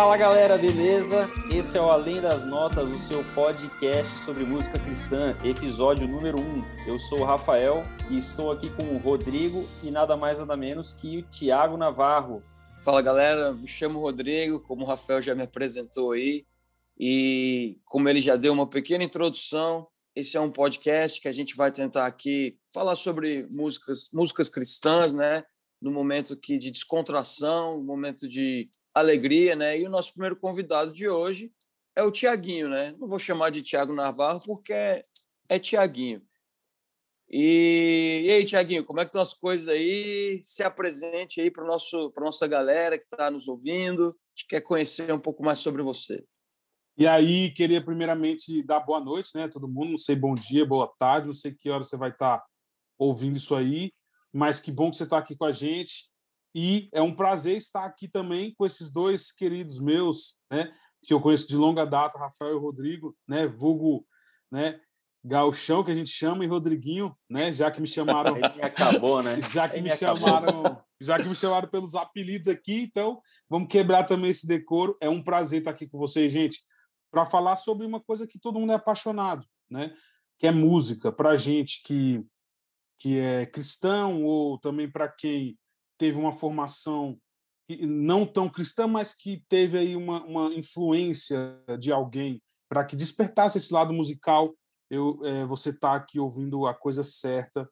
Fala galera, beleza? Esse é o Além das Notas, o seu podcast sobre música cristã, episódio número 1. Eu sou o Rafael e estou aqui com o Rodrigo e nada mais nada menos que o Tiago Navarro. Fala galera, me chamo Rodrigo, como o Rafael já me apresentou aí, e como ele já deu uma pequena introdução, esse é um podcast que a gente vai tentar aqui falar sobre músicas, músicas cristãs, né? No momento aqui de descontração, momento de alegria, né? E o nosso primeiro convidado de hoje é o Tiaguinho, né? Não vou chamar de Tiago Navarro porque é, é Tiaguinho. E, e aí, Tiaguinho, como é que estão as coisas aí? Se apresente aí para nosso para nossa galera que está nos ouvindo. Gente quer conhecer um pouco mais sobre você. E aí, queria primeiramente dar boa noite, né, todo mundo. Não sei bom dia, boa tarde, não sei que hora você vai estar ouvindo isso aí, mas que bom que você está aqui com a gente. E é um prazer estar aqui também com esses dois queridos meus, né, que eu conheço de longa data, Rafael e Rodrigo, né, vulgo, né, Galchão que a gente chama e Rodriguinho, né, já que me chamaram Ele acabou, né? Já que Ele me acabou. chamaram, já que me chamaram pelos apelidos aqui, então vamos quebrar também esse decoro. É um prazer estar aqui com vocês, gente, para falar sobre uma coisa que todo mundo é apaixonado, né? Que é música. Para gente que que é cristão ou também para quem teve uma formação não tão cristã, mas que teve aí uma, uma influência de alguém para que despertasse esse lado musical. Eu, é, você está aqui ouvindo a coisa certa,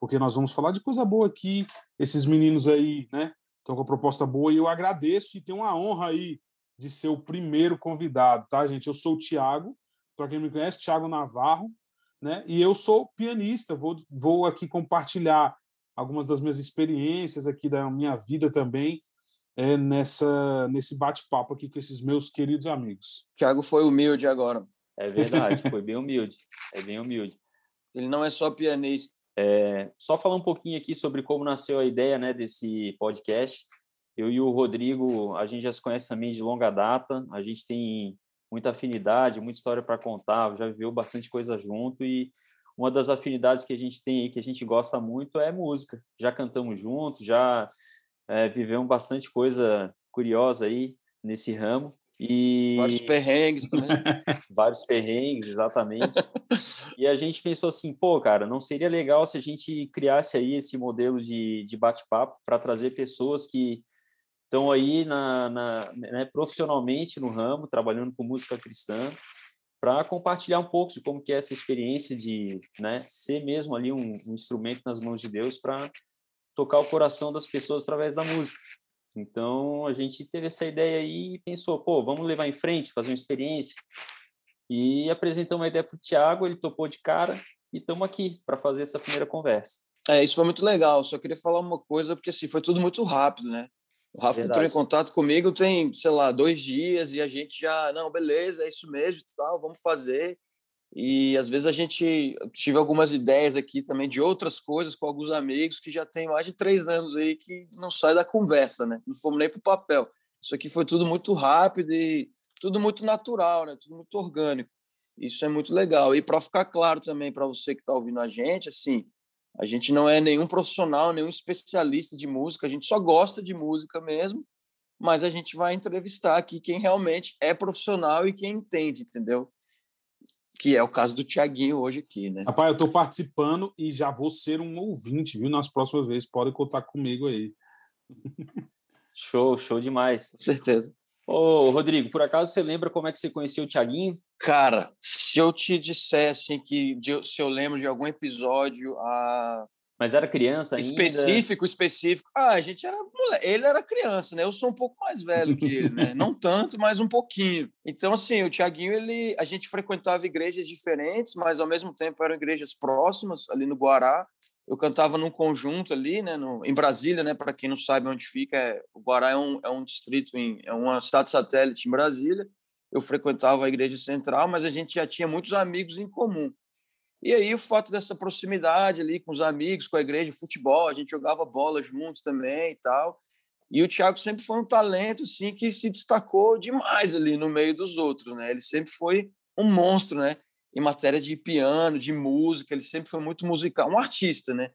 porque nós vamos falar de coisa boa aqui. Esses meninos aí, né? Estão com a proposta boa e eu agradeço e tenho uma honra aí de ser o primeiro convidado, tá, gente? Eu sou o Tiago, para quem me conhece, Tiago Navarro, né? E eu sou pianista, vou, vou aqui compartilhar algumas das minhas experiências aqui da minha vida também é, nessa nesse bate-papo aqui com esses meus queridos amigos. Thiago foi humilde agora. É verdade, foi bem humilde. É bem humilde. Ele não é só pianista. É, só falar um pouquinho aqui sobre como nasceu a ideia né, desse podcast. Eu e o Rodrigo, a gente já se conhece também de longa data, a gente tem muita afinidade, muita história para contar, já viveu bastante coisa junto e uma das afinidades que a gente tem aí, que a gente gosta muito, é música. Já cantamos juntos, já é, vivemos bastante coisa curiosa aí nesse ramo. E Vários perrengues também. vários perrengues, exatamente. e a gente pensou assim, pô, cara, não seria legal se a gente criasse aí esse modelo de, de bate-papo para trazer pessoas que estão aí na, na né, profissionalmente no ramo, trabalhando com música cristã, para compartilhar um pouco de como que é essa experiência de né, ser mesmo ali um, um instrumento nas mãos de Deus para tocar o coração das pessoas através da música. Então a gente teve essa ideia aí e pensou, pô, vamos levar em frente, fazer uma experiência. E apresentamos a ideia para o Tiago, ele topou de cara e estamos aqui para fazer essa primeira conversa. É, isso foi muito legal. Só queria falar uma coisa, porque assim, foi tudo muito rápido, né? O Rafa Verdade. entrou em contato comigo tem, sei lá, dois dias e a gente já, não, beleza, é isso mesmo, tal, vamos fazer. E às vezes a gente tive algumas ideias aqui também de outras coisas com alguns amigos que já tem mais de três anos aí que não sai da conversa, né? Não fomos nem para o papel. Isso aqui foi tudo muito rápido e tudo muito natural, né? Tudo muito orgânico. Isso é muito legal. E para ficar claro também para você que está ouvindo a gente, assim, a gente não é nenhum profissional, nenhum especialista de música, a gente só gosta de música mesmo, mas a gente vai entrevistar aqui quem realmente é profissional e quem entende, entendeu? Que é o caso do Tiaguinho hoje aqui, né? Rapaz, eu estou participando e já vou ser um ouvinte, viu? Nas próximas vezes, podem contar comigo aí. Show, show demais. Com certeza. Ô, Rodrigo, por acaso você lembra como é que você conheceu o Tiaguinho? Cara, se eu te dissesse que de- se eu lembro de algum episódio ah, Mas era criança ainda? específico, específico, ah, a gente era ele era criança, né? Eu sou um pouco mais velho que ele, né? Não tanto, mas um pouquinho. Então, assim, o Tiaguinho, ele, a gente frequentava igrejas diferentes, mas ao mesmo tempo eram igrejas próximas, ali no Guará. Eu cantava num conjunto ali, né? No, em Brasília, né? Para quem não sabe onde fica, é, o Guará é um, é um distrito, em, é uma cidade satélite em Brasília. Eu frequentava a igreja central, mas a gente já tinha muitos amigos em comum. E aí o fato dessa proximidade ali com os amigos, com a igreja, futebol, a gente jogava bola juntos também e tal. E o Thiago sempre foi um talento assim que se destacou demais ali no meio dos outros, né? Ele sempre foi um monstro, né? Em matéria de piano, de música, ele sempre foi muito musical, um artista, né?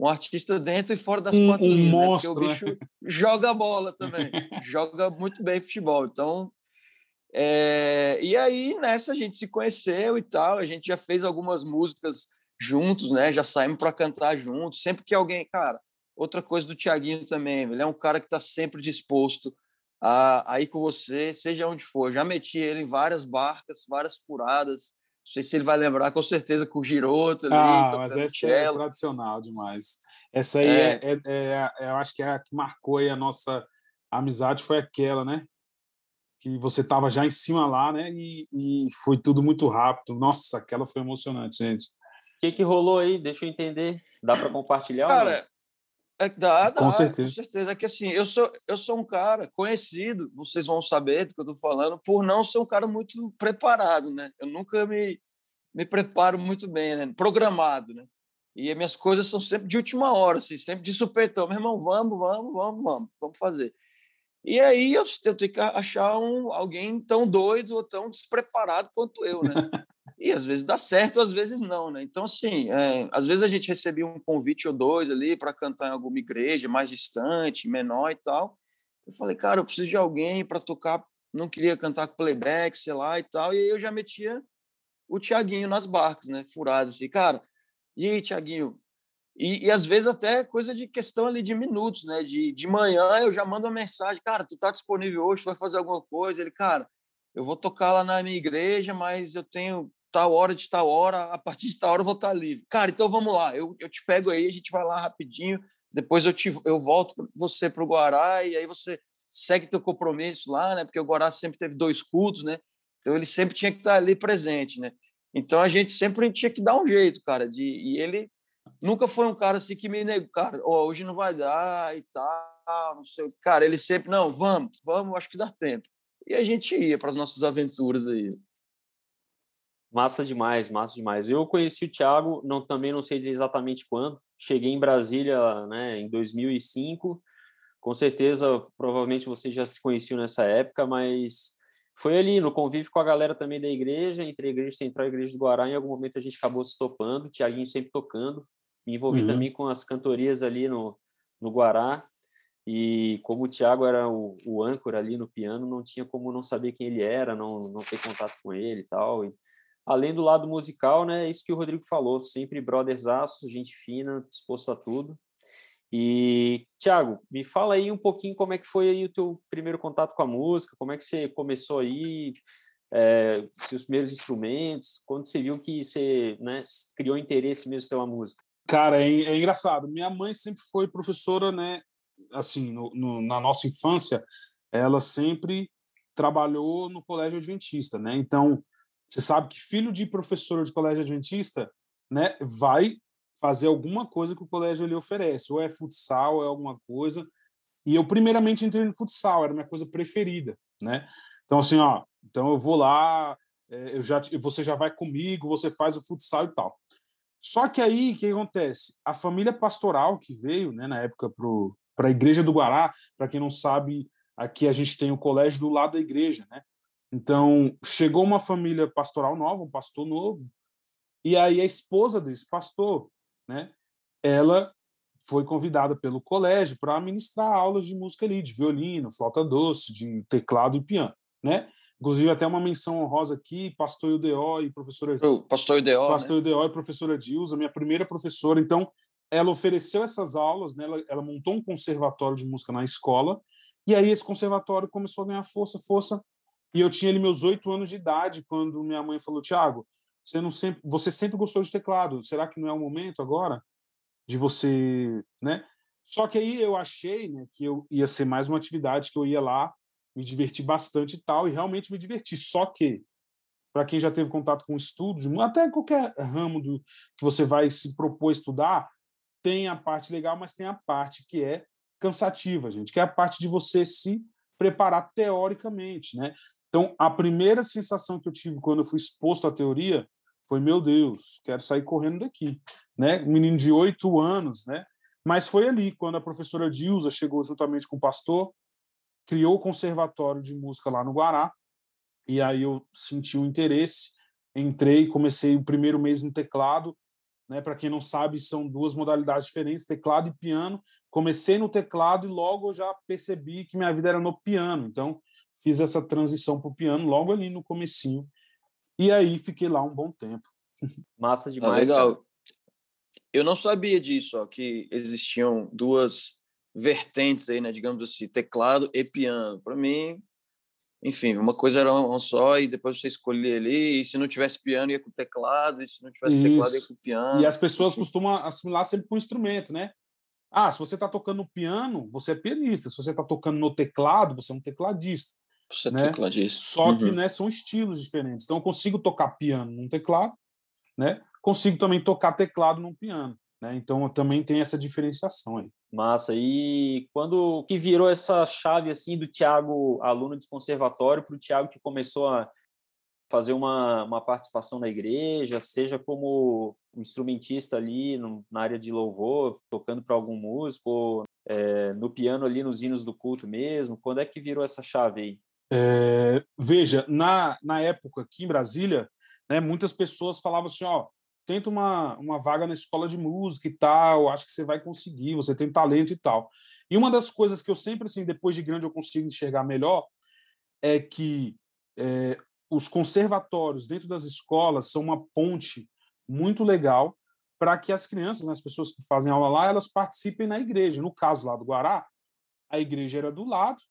um artista dentro e fora das um, quatro um linhas, monstro, né? porque o bicho né? joga bola também, joga muito bem futebol. Então, é... e aí nessa a gente se conheceu e tal, a gente já fez algumas músicas juntos, né? Já saímos para cantar juntos. Sempre que alguém, cara, outra coisa do Tiaguinho também, ele é um cara que está sempre disposto a, a ir com você, seja onde for. Já meti ele em várias barcas, várias furadas não sei se ele vai lembrar, com certeza, com o Giroto ali. Ah, mas essa é tradicional demais. Essa aí, é. É, é, é, é, eu acho que é a que marcou aí a nossa amizade, foi aquela, né? Que você estava já em cima lá, né? E, e foi tudo muito rápido. Nossa, aquela foi emocionante, gente. O que, que rolou aí? Deixa eu entender. Dá para compartilhar? Cara, é, dá, dá, com certeza. Com certeza. É que assim, eu sou, eu sou um cara conhecido, vocês vão saber do que eu estou falando, por não ser um cara muito preparado, né? Eu nunca me, me preparo muito bem, né? Programado, né? E as minhas coisas são sempre de última hora, assim, sempre de supetão. Meu irmão, vamos, vamos, vamos, vamos, vamos fazer. E aí eu, eu tenho que achar um, alguém tão doido ou tão despreparado quanto eu, né? E às vezes dá certo, às vezes não, né? Então, assim, é, às vezes a gente recebia um convite ou dois ali para cantar em alguma igreja mais distante, menor e tal. Eu falei, cara, eu preciso de alguém para tocar. Não queria cantar playback, sei lá e tal. E aí eu já metia o Tiaguinho nas barcas, né? Furado assim, cara. E aí, Tiaguinho? E, e, às vezes até coisa de questão ali de minutos, né? De, de manhã eu já mando uma mensagem, cara, tu tá disponível hoje, tu vai fazer alguma coisa? Ele, cara, eu vou tocar lá na minha igreja, mas eu tenho tal hora de tal hora, a partir de tal hora eu vou estar livre. Cara, então vamos lá, eu, eu te pego aí, a gente vai lá rapidinho, depois eu, te, eu volto você para o Guará e aí você segue teu compromisso lá, né? Porque o Guará sempre teve dois cultos, né? Então ele sempre tinha que estar ali presente, né? Então a gente sempre tinha que dar um jeito, cara, de e ele nunca foi um cara assim que me negou, cara, oh, hoje não vai dar e tal, não sei, cara, ele sempre não, vamos, vamos, acho que dá tempo. E a gente ia para as nossas aventuras aí. Massa demais, massa demais. Eu conheci o Thiago, não, também não sei dizer exatamente quando. Cheguei em Brasília né, em 2005. Com certeza, provavelmente você já se conheceu nessa época, mas foi ali no convívio com a galera também da igreja, entre a Igreja Central e a Igreja do Guará. Em algum momento a gente acabou se topando, o Thiaguinho sempre tocando. Me envolvi uhum. também com as cantorias ali no, no Guará. E como o Thiago era o, o âncora ali no piano, não tinha como não saber quem ele era, não, não ter contato com ele e tal. E, além do lado musical, né, é isso que o Rodrigo falou, sempre brothersaço, gente fina, disposto a tudo. E, Thiago, me fala aí um pouquinho como é que foi aí o teu primeiro contato com a música, como é que você começou aí, é, seus primeiros instrumentos, quando você viu que você né, criou interesse mesmo pela música? Cara, é, é engraçado. Minha mãe sempre foi professora, né? Assim, no, no, na nossa infância, ela sempre trabalhou no colégio adventista, né? Então, você sabe que filho de professor de colégio adventista, né, vai fazer alguma coisa que o colégio lhe oferece, ou é futsal, ou é alguma coisa. E eu primeiramente entrei no futsal, era minha coisa preferida, né? Então assim, ó, então eu vou lá, é, eu já você já vai comigo, você faz o futsal e tal. Só que aí o que acontece? A família pastoral que veio, né, na época para a igreja do Guará, para quem não sabe, aqui a gente tem o colégio do lado da igreja, né? Então, chegou uma família pastoral nova, um pastor novo, e aí a esposa desse pastor, né, ela foi convidada pelo colégio para ministrar aulas de música ali, de violino, flauta doce, de teclado e piano, né? Inclusive até uma menção honrosa aqui, pastor Udeo e professora oh, pastor Udeo, pastor né? e professora Dilza, minha primeira professora. Então, ela ofereceu essas aulas, né? Ela, ela montou um conservatório de música na escola, e aí esse conservatório começou a ganhar força, força, e eu tinha ali meus oito anos de idade quando minha mãe falou: Tiago, você não sempre, você sempre gostou de teclado. Será que não é o momento agora de você, né? Só que aí eu achei, né, que eu ia ser mais uma atividade que eu ia lá me divertir bastante e tal, e realmente me diverti. Só que para quem já teve contato com estudos, até qualquer ramo do que você vai se propor estudar, tem a parte legal, mas tem a parte que é cansativa, gente, que é a parte de você se preparar teoricamente, né? Então, a primeira sensação que eu tive quando eu fui exposto à teoria foi: meu Deus, quero sair correndo daqui. Né? Um menino de oito anos, né? Mas foi ali, quando a professora Dilza chegou juntamente com o pastor, criou o conservatório de música lá no Guará, e aí eu senti o um interesse, entrei, comecei o primeiro mês no teclado, né? Para quem não sabe, são duas modalidades diferentes, teclado e piano. Comecei no teclado e logo eu já percebi que minha vida era no piano. Então, fiz essa transição para o piano logo ali no comecinho. E aí fiquei lá um bom tempo. Massa demais. Ah, legal. Cara. Eu não sabia disso, ó, que existiam duas vertentes aí, né, digamos assim, teclado e piano. Para mim, enfim, uma coisa era um só e depois você escolhia ali, e se não tivesse piano ia com teclado, e se não tivesse Isso. teclado ia com piano. E as pessoas costumam assimilar sempre com o instrumento, né? Ah, se você está tocando no piano, você é pianista. Se você está tocando no teclado, você é um tecladista. Você é né? tecladista. Só uhum. que né, são estilos diferentes. Então, eu consigo tocar piano num teclado, né? consigo também tocar teclado num piano. Né? Então, também tem essa diferenciação aí. Massa. E quando que virou essa chave assim do Tiago, aluno de conservatório, para o Tiago que começou a fazer uma, uma participação na igreja, seja como instrumentista ali no, na área de louvor, tocando para algum músico, ou, é, no piano ali nos hinos do culto mesmo? Quando é que virou essa chave aí? É, veja, na, na época aqui em Brasília, né, muitas pessoas falavam assim, ó, tenta uma, uma vaga na escola de música e tal, acho que você vai conseguir, você tem talento e tal. E uma das coisas que eu sempre, assim, depois de grande, eu consigo enxergar melhor é que é, os conservatórios dentro das escolas são uma ponte muito legal para que as crianças, né, as pessoas que fazem aula lá, elas participem na igreja. No caso lá do Guará, a igreja era do lado,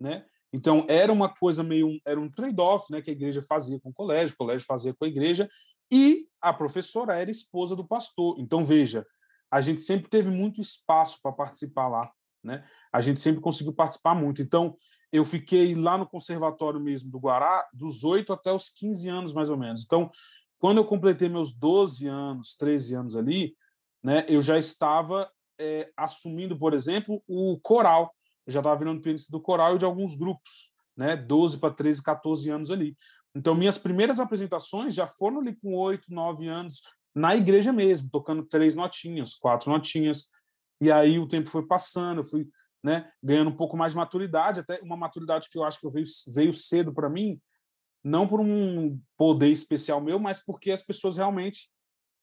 né? Então era uma coisa meio era um trade-off, né, que a igreja fazia com o colégio, o colégio fazia com a igreja, e a professora era esposa do pastor. Então, veja, a gente sempre teve muito espaço para participar lá. Né? A gente sempre conseguiu participar muito. Então, eu fiquei lá no conservatório mesmo do Guará, dos 8 até os 15 anos, mais ou menos. Então, quando eu completei meus 12 anos, 13 anos ali, né, eu já estava é, assumindo, por exemplo, o coral. Eu já estava virando pianista do coral e de alguns grupos, né, 12 para 13, 14 anos ali. Então, minhas primeiras apresentações já foram ali com oito, nove anos, na igreja mesmo, tocando três notinhas, quatro notinhas. E aí o tempo foi passando, eu fui né, ganhando um pouco mais de maturidade, até uma maturidade que eu acho que veio, veio cedo para mim, não por um poder especial meu, mas porque as pessoas realmente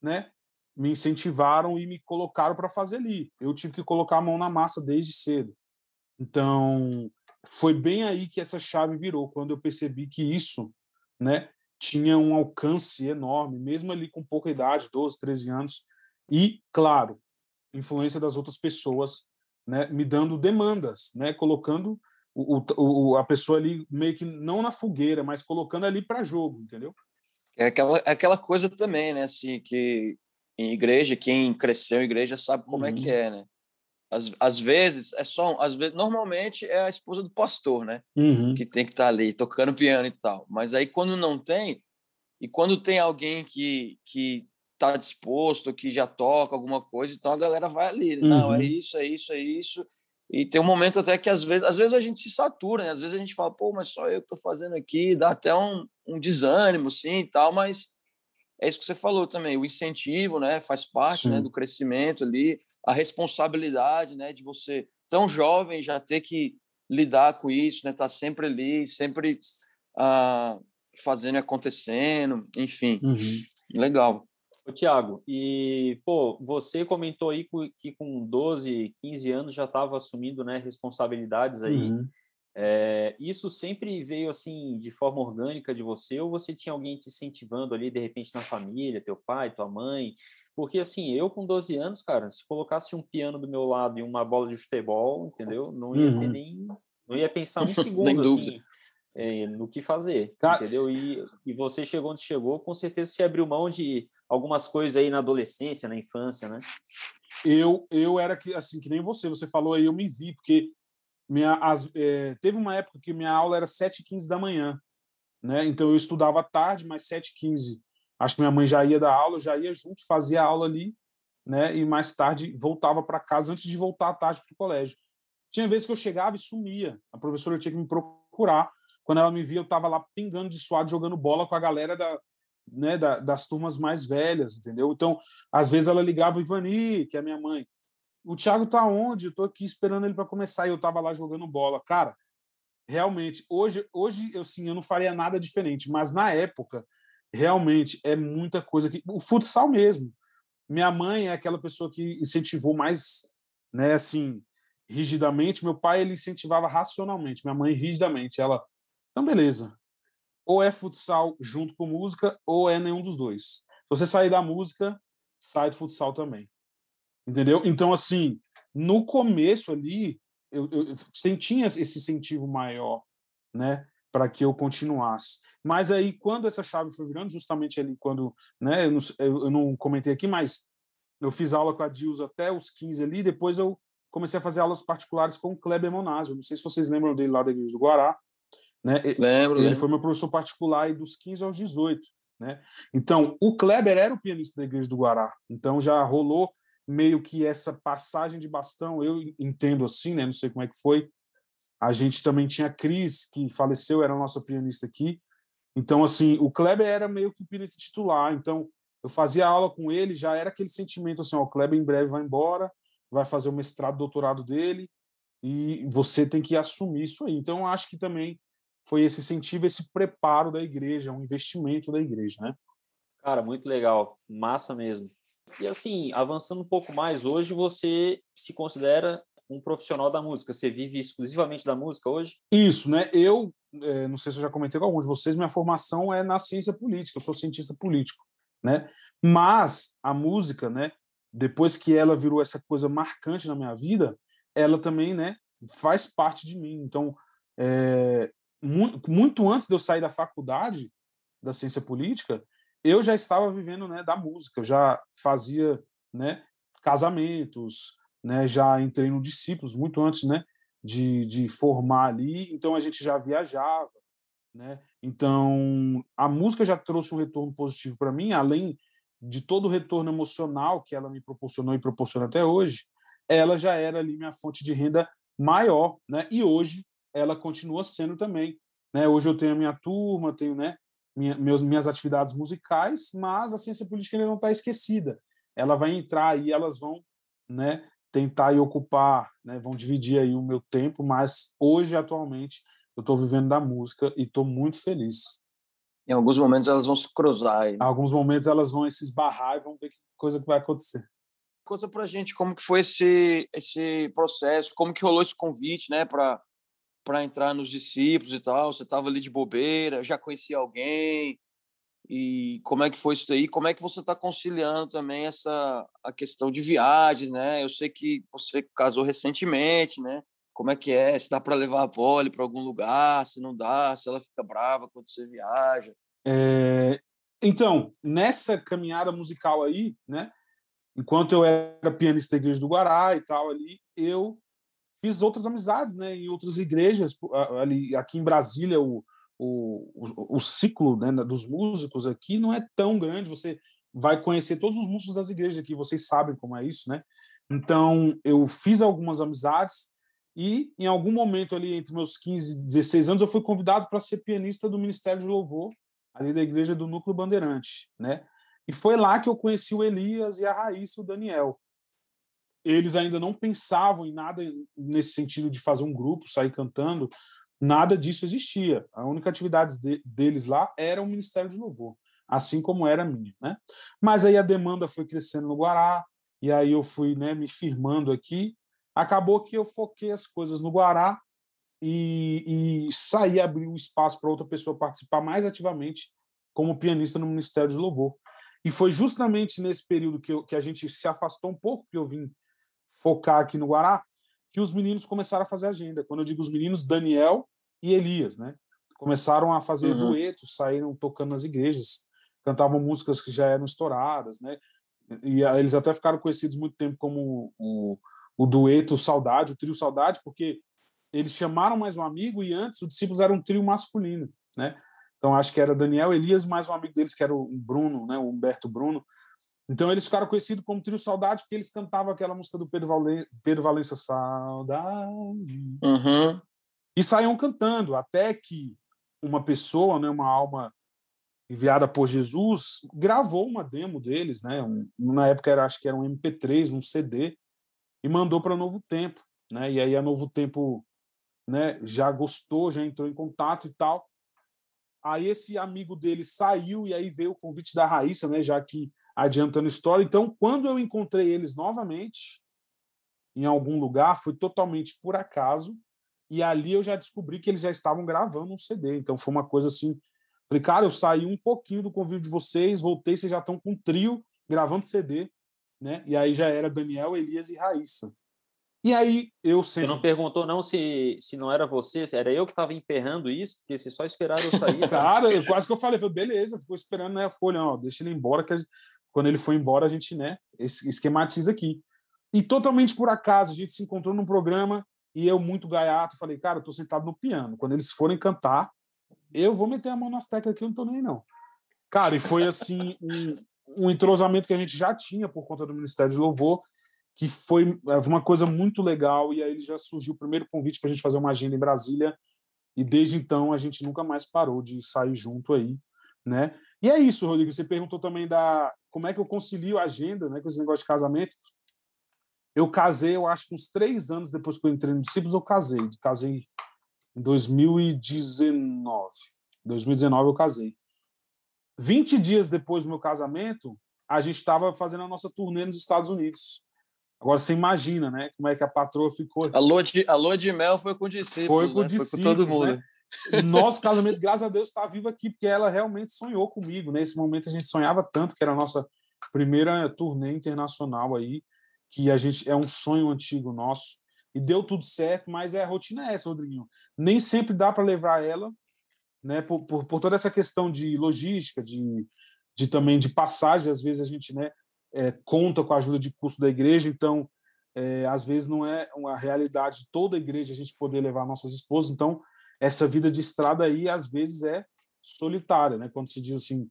né, me incentivaram e me colocaram para fazer ali. Eu tive que colocar a mão na massa desde cedo. Então, foi bem aí que essa chave virou, quando eu percebi que isso né, tinha um alcance enorme, mesmo ali com pouca idade, 12, 13 anos, e, claro, influência das outras pessoas, né, me dando demandas, né, colocando o, o, a pessoa ali meio que não na fogueira, mas colocando ali para jogo, entendeu? É aquela, aquela coisa também, né, assim, que em igreja, quem cresceu em igreja sabe como uhum. é que é, né? Às, às vezes, é só. Às vezes, normalmente é a esposa do pastor, né? Uhum. Que tem que estar tá ali tocando piano e tal. Mas aí, quando não tem, e quando tem alguém que, que tá disposto, que já toca alguma coisa, então a galera vai ali. Uhum. Não, é uhum. isso, é isso, é isso. E tem um momento até que às vezes, às vezes a gente se satura, né? Às vezes a gente fala, pô, mas só eu que tô fazendo aqui, dá até um, um desânimo, sim, e tal, mas é isso que você falou também, o incentivo, né, faz parte, né, do crescimento ali, a responsabilidade, né, de você tão jovem já ter que lidar com isso, né, estar tá sempre ali, sempre ah, fazendo acontecendo, enfim, uhum. legal. Ô, Tiago, e pô, você comentou aí que com 12, 15 anos já estava assumindo, né, responsabilidades aí. Uhum. É, isso sempre veio assim de forma orgânica de você ou você tinha alguém te incentivando ali de repente na família, teu pai, tua mãe? Porque assim, eu com 12 anos, cara, se colocasse um piano do meu lado e uma bola de futebol, entendeu? Não ia uhum. nem não ia pensar um segundo assim, é, no que fazer, cara... entendeu? E, e você chegou onde chegou, com certeza você abriu mão de algumas coisas aí na adolescência, na infância, né? Eu eu era que assim que nem você, você falou aí, eu me vi porque minha, as, é, teve uma época que minha aula era 7h15 da manhã, né? Então eu estudava tarde, mas 7h15. Acho que minha mãe já ia dar aula, eu já ia junto, fazia a aula ali, né? E mais tarde voltava para casa antes de voltar à tarde para o colégio. Tinha vezes que eu chegava e sumia. A professora tinha que me procurar. Quando ela me via, eu estava lá pingando de suado, jogando bola com a galera da, né, da, das turmas mais velhas, entendeu? Então, às vezes ela ligava Ivani, que é minha mãe, o Thiago tá onde? Eu tô aqui esperando ele para começar e eu tava lá jogando bola. Cara, realmente, hoje, hoje eu sim, eu não faria nada diferente, mas na época, realmente é muita coisa que o futsal mesmo. minha mãe é aquela pessoa que incentivou mais, né, assim, rigidamente. Meu pai ele incentivava racionalmente, minha mãe rigidamente. Ela, então beleza. Ou é futsal junto com música, ou é nenhum dos dois. Se você sair da música, sai do futsal também. Entendeu? Então, assim, no começo ali, eu, eu, eu tinha esse incentivo maior, né, para que eu continuasse. Mas aí, quando essa chave foi virando, justamente ali, quando, né, eu não, eu não comentei aqui, mas eu fiz aula com a Dilza até os 15 ali, depois eu comecei a fazer aulas particulares com o Kleber Monazio. Não sei se vocês lembram dele lá da Igreja do Guará. Né? Lembro. Ele lembro. foi meu professor particular dos 15 aos 18. Né? Então, o Kleber era o pianista da Igreja do Guará. Então, já rolou meio que essa passagem de bastão, eu entendo assim, né? não sei como é que foi. A gente também tinha a Cris, que faleceu, era a nossa pianista aqui. Então, assim, o Kleber era meio que o pianista titular. Então, eu fazia aula com ele, já era aquele sentimento assim: ó, o Kleber em breve vai embora, vai fazer o mestrado, doutorado dele, e você tem que assumir isso aí. Então, eu acho que também foi esse incentivo, esse preparo da igreja, um investimento da igreja, né? Cara, muito legal, massa mesmo. E assim, avançando um pouco mais, hoje você se considera um profissional da música? Você vive exclusivamente da música hoje? Isso, né? Eu, é, não sei se eu já comentei com alguns de vocês, minha formação é na ciência política, eu sou cientista político, né? Mas a música, né? Depois que ela virou essa coisa marcante na minha vida, ela também, né? Faz parte de mim. Então, é, muito, muito antes de eu sair da faculdade da ciência política, eu já estava vivendo, né? Da música, eu já fazia, né? Casamentos, né? Já entrei no discípulos muito antes, né? De, de formar ali, então a gente já viajava, né? Então a música já trouxe um retorno positivo para mim, além de todo o retorno emocional que ela me proporcionou e proporciona até hoje, ela já era ali minha fonte de renda maior, né? E hoje ela continua sendo também, né? Hoje eu tenho a minha turma, tenho, né? Minha, meus, minhas atividades musicais, mas a ciência política ainda não está esquecida. Ela vai entrar e elas vão, né? Tentar e ocupar, né? Vão dividir aí o meu tempo, mas hoje atualmente eu estou vivendo da música e estou muito feliz. Em alguns momentos elas vão se cruzar. Aí. Em alguns momentos elas vão se esbarrar e vão ver que coisa que vai acontecer. Conta pra gente como que foi esse esse processo, como que rolou esse convite, né, para para entrar nos discípulos e tal. Você estava ali de bobeira, já conhecia alguém? E como é que foi isso aí? Como é que você está conciliando também essa a questão de viagens, né? Eu sei que você casou recentemente, né? Como é que é? Se dá para levar a Polly para algum lugar? Se não dá? Se ela fica brava quando você viaja? É... Então, nessa caminhada musical aí, né? Enquanto eu era pianista da Igreja do Guará e tal ali, eu fiz outras amizades, né? Em outras igrejas ali aqui em Brasília o o, o, ciclo né, dos músicos aqui não é tão grande. Você vai conhecer todos os músicos das igrejas aqui, vocês sabem como é isso, né? Então, eu fiz algumas amizades e, em algum momento ali, entre meus 15 e 16 anos, eu fui convidado para ser pianista do Ministério de Louvor, ali da Igreja do Núcleo Bandeirante, né? E foi lá que eu conheci o Elias e a Raíssa, o Daniel. Eles ainda não pensavam em nada nesse sentido de fazer um grupo, sair cantando, nada disso existia. A única atividade de, deles lá era o Ministério de Louvor, assim como era a minha, né? Mas aí a demanda foi crescendo no Guará, e aí eu fui né, me firmando aqui, acabou que eu foquei as coisas no Guará e, e saí abrir um espaço para outra pessoa participar mais ativamente como pianista no Ministério de Louvor. E foi justamente nesse período que, eu, que a gente se afastou um pouco, que eu vim focar aqui no Guará, que os meninos começaram a fazer agenda. Quando eu digo os meninos, Daniel e Elias, né? Começaram a fazer uhum. duetos, saíram tocando nas igrejas, cantavam músicas que já eram estouradas, né? E eles até ficaram conhecidos muito tempo como o, o dueto Saudade, o trio Saudade, porque eles chamaram mais um amigo e antes os discípulos eram um trio masculino, né? Então acho que era Daniel Elias mais um amigo deles que era o Bruno, né? O Humberto Bruno. Então eles ficaram conhecidos como trio Saudade porque eles cantavam aquela música do Pedro, Valen Pedro Valença Saudade uhum. e saíam cantando até que uma pessoa, né? Uma alma enviada por Jesus gravou uma demo deles, né? Um, na época era acho que era um MP3, um CD e mandou para Novo Tempo, né? E aí a Novo Tempo, né, já gostou, já entrou em contato e tal. Aí esse amigo dele saiu e aí veio o convite da Raíssa, né, já que adiantando história. Então, quando eu encontrei eles novamente em algum lugar, foi totalmente por acaso. E ali eu já descobri que eles já estavam gravando um CD. Então foi uma coisa assim. Falei, cara, eu saí um pouquinho do convívio de vocês, voltei, vocês já estão com um trio gravando CD, né? E aí já era Daniel, Elias e Raíssa. E aí eu sempre. Você não perguntou, não, se, se não era você, era eu que estava emperrando isso, porque vocês só esperaram eu sair. Cara, eu, quase que eu falei, falei, beleza, ficou esperando né, a folha, ó, deixa ele embora, que quando ele for embora, a gente né, esquematiza aqui. E totalmente por acaso, a gente se encontrou num programa e eu, muito gaiato, falei, cara, eu tô sentado no piano. Quando eles forem cantar, eu vou meter a mão nas teclas aqui, eu não tô nem não. Cara, e foi assim um, um entrosamento que a gente já tinha por conta do Ministério de Louvor, que foi é, uma coisa muito legal. E aí já surgiu o primeiro convite para a gente fazer uma agenda em Brasília. E desde então a gente nunca mais parou de sair junto aí, né? E é isso, Rodrigo. Você perguntou também da como é que eu concilio a agenda, né, com esse negócio de casamento. Eu casei, eu acho que uns três anos depois que eu entrei no Discípulos, eu casei. Casei em 2019. 2019 eu casei. 20 dias depois do meu casamento, a gente estava fazendo a nossa turnê nos Estados Unidos. Agora você imagina, né? Como é que a patroa ficou. A lua de, a lua de mel foi com discípulos. Foi com né? discípulos. Foi com todo mundo. Né? Nosso casamento, graças a Deus, está vivo aqui, porque ela realmente sonhou comigo. Nesse né? momento a gente sonhava tanto, que era a nossa primeira turnê internacional aí, que a gente é um sonho antigo nosso. E deu tudo certo, mas é a rotina é essa, Rodriguinho. Nem sempre dá para levar ela, né? Por, por, por, toda essa questão de logística, de, de também de passagem, às vezes a gente, né? é, conta com a ajuda de custo da igreja, então é, às vezes não é uma realidade de toda a igreja a gente poder levar nossas esposas, então essa vida de estrada aí às vezes é solitária, né? Quando se diz assim,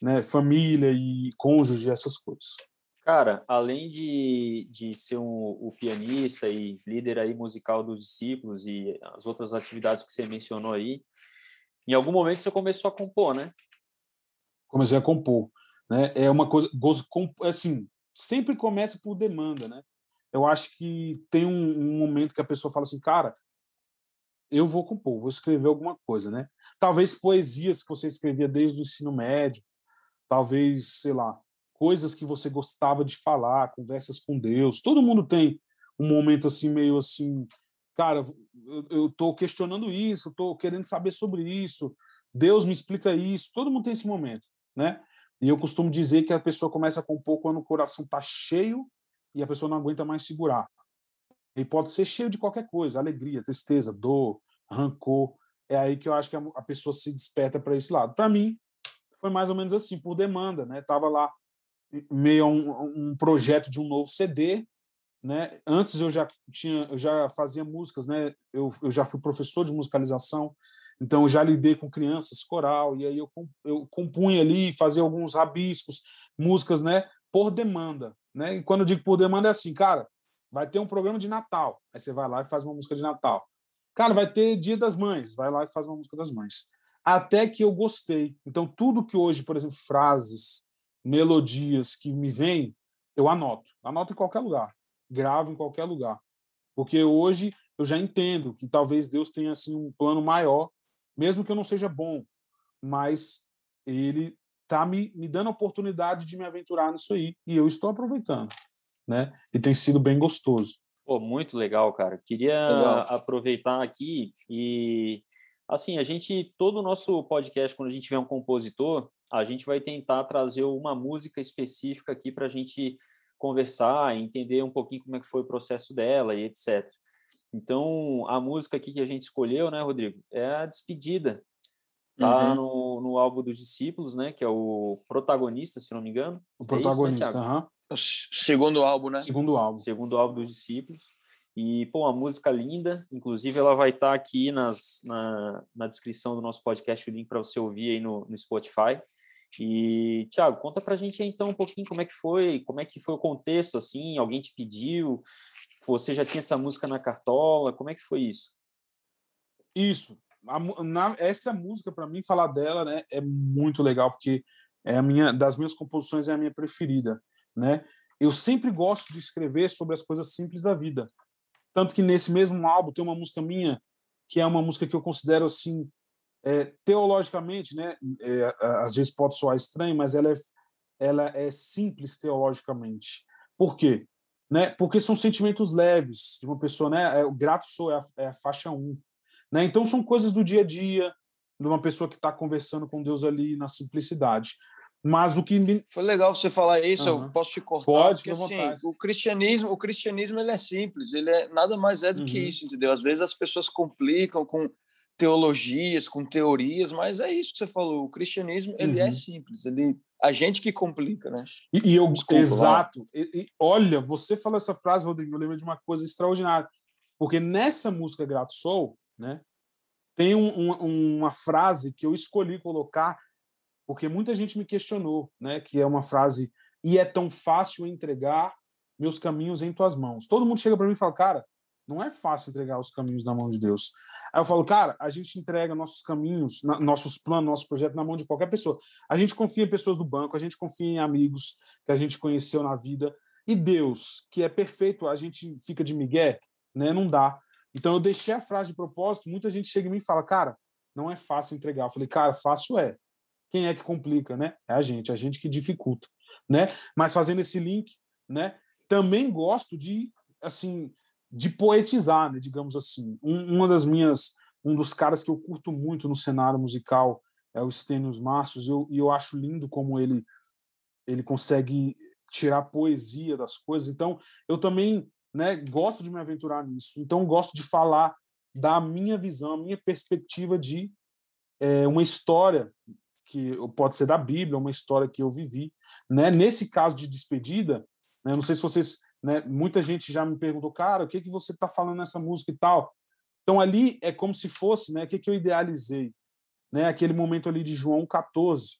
né, família e cônjuge, essas coisas. Cara, além de, de ser um, o pianista e líder aí musical dos discípulos e as outras atividades que você mencionou aí, em algum momento você começou a compor, né? Comecei a compor. Né? É uma coisa, assim, sempre começa por demanda, né? Eu acho que tem um, um momento que a pessoa fala assim, cara, eu vou compor, vou escrever alguma coisa, né? Talvez poesias que você escrevia desde o ensino médio, talvez, sei lá, coisas que você gostava de falar, conversas com Deus. Todo mundo tem um momento assim meio assim, cara, eu estou questionando isso, estou querendo saber sobre isso. Deus me explica isso. Todo mundo tem esse momento, né? E eu costumo dizer que a pessoa começa a compor quando o coração está cheio e a pessoa não aguenta mais segurar. E pode ser cheio de qualquer coisa, alegria, tristeza, dor, rancor. É aí que eu acho que a pessoa se desperta para esse lado. Para mim, foi mais ou menos assim, por demanda, né? Tava lá meio um, um, projeto de um novo CD, né? Antes eu já tinha, eu já fazia músicas, né? Eu, eu já fui professor de musicalização, então, já lidei com crianças, coral, e aí eu, eu compunha ali, fazia alguns rabiscos, músicas, né, por demanda, né? E quando eu digo por demanda é assim, cara, vai ter um programa de Natal, aí você vai lá e faz uma música de Natal. Cara, vai ter Dia das Mães, vai lá e faz uma música das mães. Até que eu gostei. Então, tudo que hoje, por exemplo, frases, melodias que me vêm, eu anoto. Anoto em qualquer lugar, gravo em qualquer lugar. Porque hoje eu já entendo que talvez Deus tenha assim um plano maior mesmo que eu não seja bom, mas ele está me, me dando a oportunidade de me aventurar nisso aí e eu estou aproveitando, né? E tem sido bem gostoso. Pô, muito legal, cara. Queria legal. aproveitar aqui e assim, a gente todo o nosso podcast quando a gente vê um compositor, a gente vai tentar trazer uma música específica aqui para a gente conversar, entender um pouquinho como é que foi o processo dela e etc. Então, a música aqui que a gente escolheu, né, Rodrigo, é a Despedida. Tá uhum. no, no álbum dos Discípulos, né, que é o protagonista, se não me engano. O protagonista, é isso, né, uhum. Segundo álbum, né? Segundo álbum. Segundo álbum dos Discípulos. E, pô, uma música linda. Inclusive, ela vai estar tá aqui nas, na, na descrição do nosso podcast, o link para você ouvir aí no, no Spotify. E, Thiago, conta pra gente aí, então um pouquinho como é que foi, como é que foi o contexto, assim, alguém te pediu, você já tinha essa música na cartola? Como é que foi isso? Isso. A, na, essa música, para mim, falar dela né, é muito legal, porque é a minha das minhas composições é a minha preferida. Né? Eu sempre gosto de escrever sobre as coisas simples da vida. Tanto que nesse mesmo álbum tem uma música minha, que é uma música que eu considero assim, é, teologicamente, né, é, às vezes pode soar estranho, mas ela é, ela é simples teologicamente. Por quê? Né? Porque são sentimentos leves de uma pessoa, né? É, o grato sou é a, é a faixa 1. Né? Então são coisas do dia a dia de uma pessoa que está conversando com Deus ali na simplicidade. Mas o que me... foi legal você falar isso. Uhum. Eu posso te cortar? Pode, porque, assim, o cristianismo, o cristianismo ele é simples. Ele é nada mais é do uhum. que isso, entendeu? Às vezes as pessoas complicam com teologias, com teorias, mas é isso que você falou. O cristianismo ele é uhum. é simples. Ele a gente que complica, né? E, e eu Desculpa, exato. E, e, olha, você falou essa frase, Rodrigo. Eu lembro de uma coisa extraordinária, porque nessa música Grato Sou, né? Tem um, um, uma frase que eu escolhi colocar porque muita gente me questionou, né? Que é uma frase e é tão fácil entregar meus caminhos em tuas mãos. Todo mundo chega para mim e fala, cara, não é fácil entregar os caminhos na mão de Deus. Aí eu falo, cara, a gente entrega nossos caminhos, nossos planos, nosso projeto na mão de qualquer pessoa. A gente confia em pessoas do banco, a gente confia em amigos que a gente conheceu na vida. E Deus, que é perfeito, a gente fica de migué, né? Não dá. Então eu deixei a frase de propósito, muita gente chega em mim e fala, cara, não é fácil entregar. Eu falei, cara, fácil é quem é que complica, né? É a gente, a gente que dificulta, né? Mas fazendo esse link, né? Também gosto de, assim, de poetizar, né? Digamos assim. Um, uma das minhas, um dos caras que eu curto muito no cenário musical é o Stênios Marcios, e eu, eu acho lindo como ele ele consegue tirar poesia das coisas. Então, eu também, né? Gosto de me aventurar nisso. Então, gosto de falar da minha visão, a minha perspectiva de é, uma história que pode ser da Bíblia, uma história que eu vivi. Né? Nesse caso de despedida, né? não sei se vocês. Né? Muita gente já me perguntou, cara, o que, que você está falando nessa música e tal. Então, ali é como se fosse né? o que, que eu idealizei. Né? Aquele momento ali de João 14,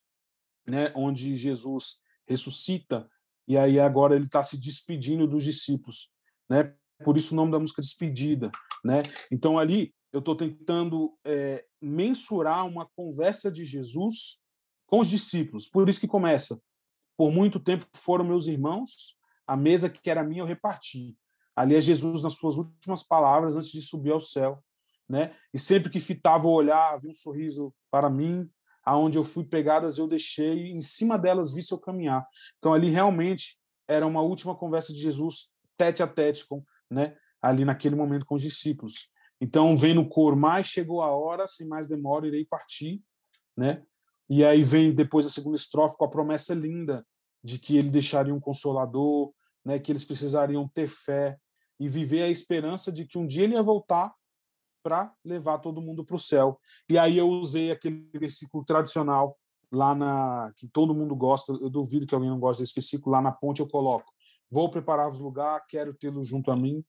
né? onde Jesus ressuscita, e aí agora ele está se despedindo dos discípulos. Né? Por isso o nome da música Despedida. Né? Então, ali eu estou tentando é, mensurar uma conversa de Jesus com os discípulos. Por isso que começa. Por muito tempo foram meus irmãos, a mesa que era minha eu reparti. Ali é Jesus nas suas últimas palavras antes de subir ao céu, né? E sempre que fitava o olhar, havia um sorriso para mim, aonde eu fui pegadas eu deixei, em cima delas vi seu caminhar. Então ali realmente era uma última conversa de Jesus tete a tete com, né? Ali naquele momento com os discípulos. Então vem no coro, mas chegou a hora, sem mais demora, irei partir, né? E aí vem depois a segunda estrofe com a promessa linda de que ele deixaria um consolador, né? Que eles precisariam ter fé e viver a esperança de que um dia ele ia voltar para levar todo mundo para o céu. E aí eu usei aquele versículo tradicional lá na que todo mundo gosta. Eu duvido que alguém não goste desse versículo. Lá na ponte eu coloco: Vou preparar-vos lugar, quero tê-lo junto a mim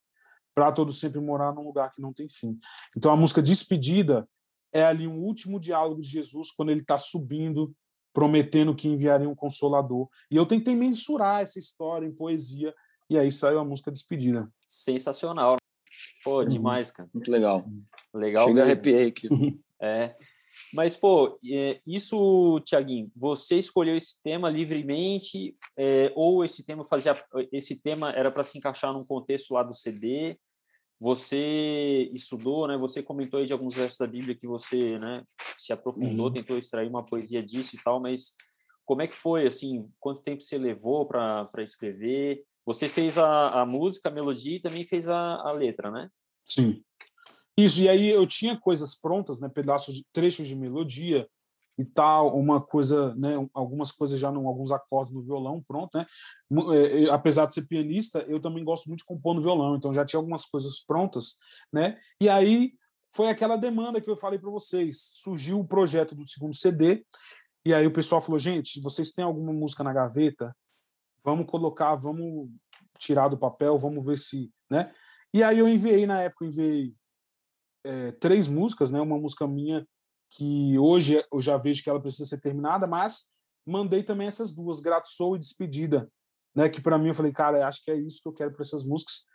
para todos sempre morar num lugar que não tem fim. Então a música Despedida é ali um último diálogo de Jesus quando ele está subindo, prometendo que enviaria um consolador. E eu tentei mensurar essa história em poesia e aí saiu a música Despedida. Sensacional. Pô, uhum. demais, cara. Muito legal. Legal. Chega a arrepiei aqui. é. Mas, pô, é, isso, Tiaguinho, você escolheu esse tema livremente é, ou esse tema fazia, esse tema era para se encaixar num contexto lá do CD? Você estudou, né? Você comentou aí de alguns versos da Bíblia que você, né, se aprofundou, uhum. tentou extrair uma poesia disso e tal, mas como é que foi, assim, quanto tempo você levou para escrever? Você fez a, a música, a melodia e também fez a, a letra, né? Sim. Isso, e aí eu tinha coisas prontas, né, pedaços de trechos de melodia e tal, uma coisa, né, algumas coisas já não, alguns acordes no violão, pronto, né? É, apesar de ser pianista, eu também gosto muito de compor no violão, então já tinha algumas coisas prontas, né? E aí foi aquela demanda que eu falei para vocês. Surgiu o projeto do segundo CD, e aí o pessoal falou: "Gente, vocês têm alguma música na gaveta? Vamos colocar, vamos tirar do papel, vamos ver se, né?" E aí eu enviei na época, enviei é, três músicas, né? Uma música minha que hoje eu já vejo que ela precisa ser terminada, mas mandei também essas duas, Grato Sou e Despedida, né? Que para mim eu falei, cara, acho que é isso que eu quero para essas músicas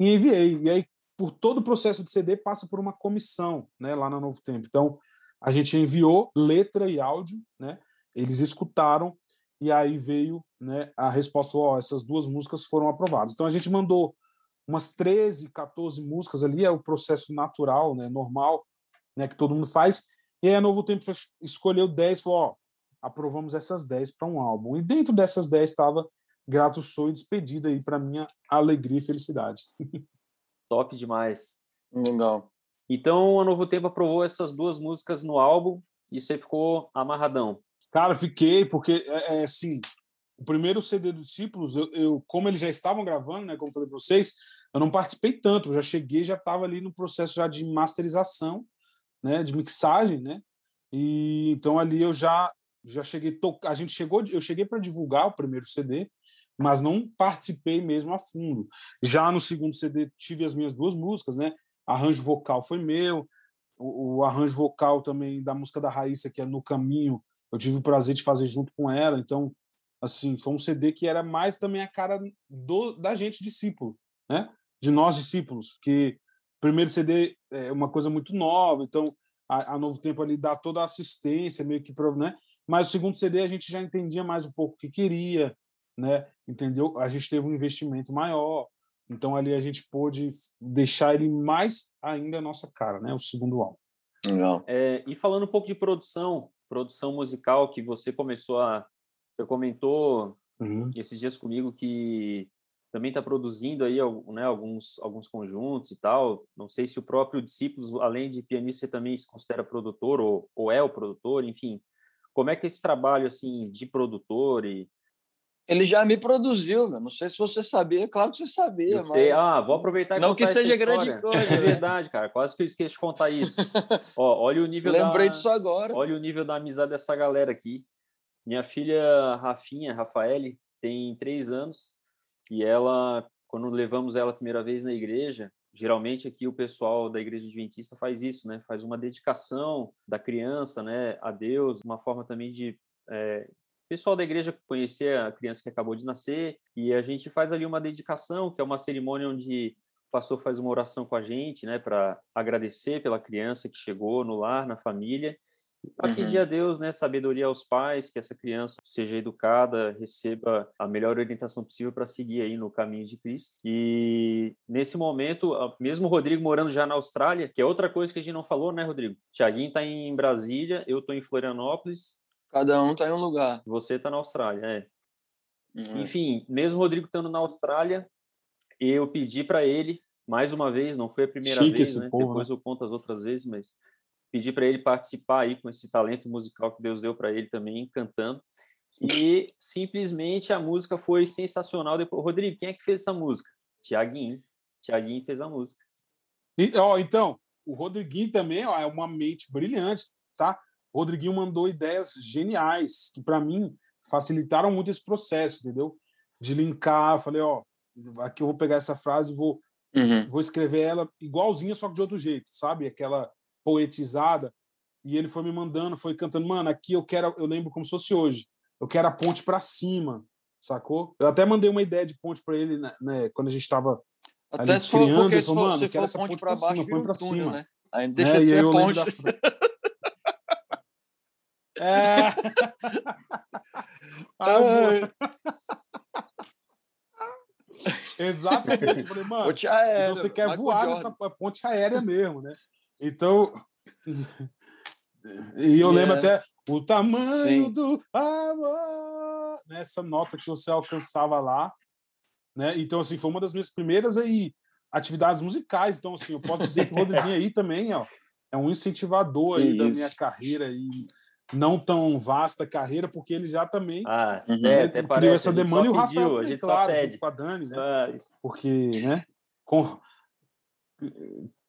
e enviei. E aí por todo o processo de CD passa por uma comissão, né? Lá na Novo Tempo. Então a gente enviou letra e áudio, né? Eles escutaram e aí veio, né? A resposta, ó, essas duas músicas foram aprovadas. Então a gente mandou umas 13, 14 músicas ali, é o processo natural, né, normal, né, que todo mundo faz. E aí a Novo Tempo escolheu 10, falou, ó, aprovamos essas 10 para um álbum. E dentro dessas 10 estava Grato Sou e Despedida aí para minha alegria e felicidade. Top demais. Legal. Então, a Novo Tempo aprovou essas duas músicas no álbum e você ficou amarradão. Cara, fiquei, porque, é, é assim, o primeiro CD dos Discípulos, eu, eu, como eles já estavam gravando, né, como falei para vocês, eu não participei tanto, eu já cheguei, já estava ali no processo já de masterização, né, de mixagem, né, e então ali eu já já cheguei, to... a gente chegou, eu cheguei para divulgar o primeiro CD, mas não participei mesmo a fundo. Já no segundo CD tive as minhas duas músicas, né, arranjo vocal foi meu, o, o arranjo vocal também da música da Raíssa, que é No Caminho, eu tive o prazer de fazer junto com ela, então assim, foi um CD que era mais também a cara do, da gente discípulo, né? De nós discípulos, porque o primeiro CD é uma coisa muito nova, então a, a Novo Tempo ali dá toda a assistência, meio que, né? Mas o segundo CD a gente já entendia mais um pouco o que queria, né? Entendeu? A gente teve um investimento maior, então ali a gente pôde deixar ele mais ainda a nossa cara, né? O segundo álbum. Legal. É, e falando um pouco de produção, produção musical que você começou a você comentou uhum. esses dias comigo que também está produzindo aí né, alguns, alguns conjuntos e tal. Não sei se o próprio Discípulos, além de pianista, também se considera produtor ou, ou é o produtor, enfim. Como é que é esse trabalho assim de produtor e ele já me produziu, meu. não sei se você sabia, claro que você sabia. Eu mas... Ah, vou aproveitar e Não que seja grande coisa. É verdade, cara. Quase que eu esqueci de contar isso. Ó, olha o nível Lembrei da... disso agora. Olha o nível da amizade dessa galera aqui. Minha filha Rafinha, Rafaele, tem três anos e ela, quando levamos ela a primeira vez na igreja, geralmente aqui o pessoal da igreja adventista faz isso, né? Faz uma dedicação da criança, né, a Deus, uma forma também de é, pessoal da igreja conhecer a criança que acabou de nascer e a gente faz ali uma dedicação, que é uma cerimônia onde o pastor faz uma oração com a gente, né, para agradecer pela criança que chegou no lar, na família para uhum. pedir a Deus, né, sabedoria aos pais, que essa criança seja educada, receba a melhor orientação possível para seguir aí no caminho de Cristo. E nesse momento, mesmo o Rodrigo morando já na Austrália, que é outra coisa que a gente não falou, né, Rodrigo? Tiaguinho está em Brasília, eu estou em Florianópolis. Cada um está em um lugar. Você está na Austrália, é. Uhum. Enfim, mesmo o Rodrigo estando na Austrália, eu pedi para ele mais uma vez, não foi a primeira Chique vez, né? Depois né? eu conto as outras vezes, mas pedi para ele participar aí com esse talento musical que Deus deu para ele também, cantando. E simplesmente a música foi sensacional. Depois, Rodrigo, quem é que fez essa música? Tiaguinho. Tiaguinho fez a música. E, ó, então, o Rodriguinho também ó, é uma mente brilhante, tá? O Rodriguinho mandou ideias geniais que para mim facilitaram muito esse processo, entendeu? De linkar, falei, ó, aqui eu vou pegar essa frase e vou uhum. vou escrever ela igualzinha só que de outro jeito, sabe? Aquela poetizada. E ele foi me mandando, foi cantando, mano, aqui eu quero, eu lembro como se fosse hoje. Eu quero a ponte para cima, sacou? Eu até mandei uma ideia de ponte para ele, né, né, quando a gente estava até se for, criando, porque se for, mano, se for ponte para baixo, põe para cima, né? Aí deixa é, de ser ponte. Da... é. ah, Exatamente. Eu falei, mano, aérea, então você quer voar nessa ponte aérea mesmo, né? Então, e eu lembro até o tamanho Sim. do amor, nessa né, nota que você alcançava lá, né? Então, assim, foi uma das minhas primeiras aí atividades musicais. Então, assim, eu posso dizer que o Rodriguinho aí também, ó, é um incentivador aí da minha carreira e não tão vasta carreira, porque ele já também ah, é, criou parece, essa demanda e o Rafael, pediu, a gente claro, junto com a Dani, né? Porque, né? Com,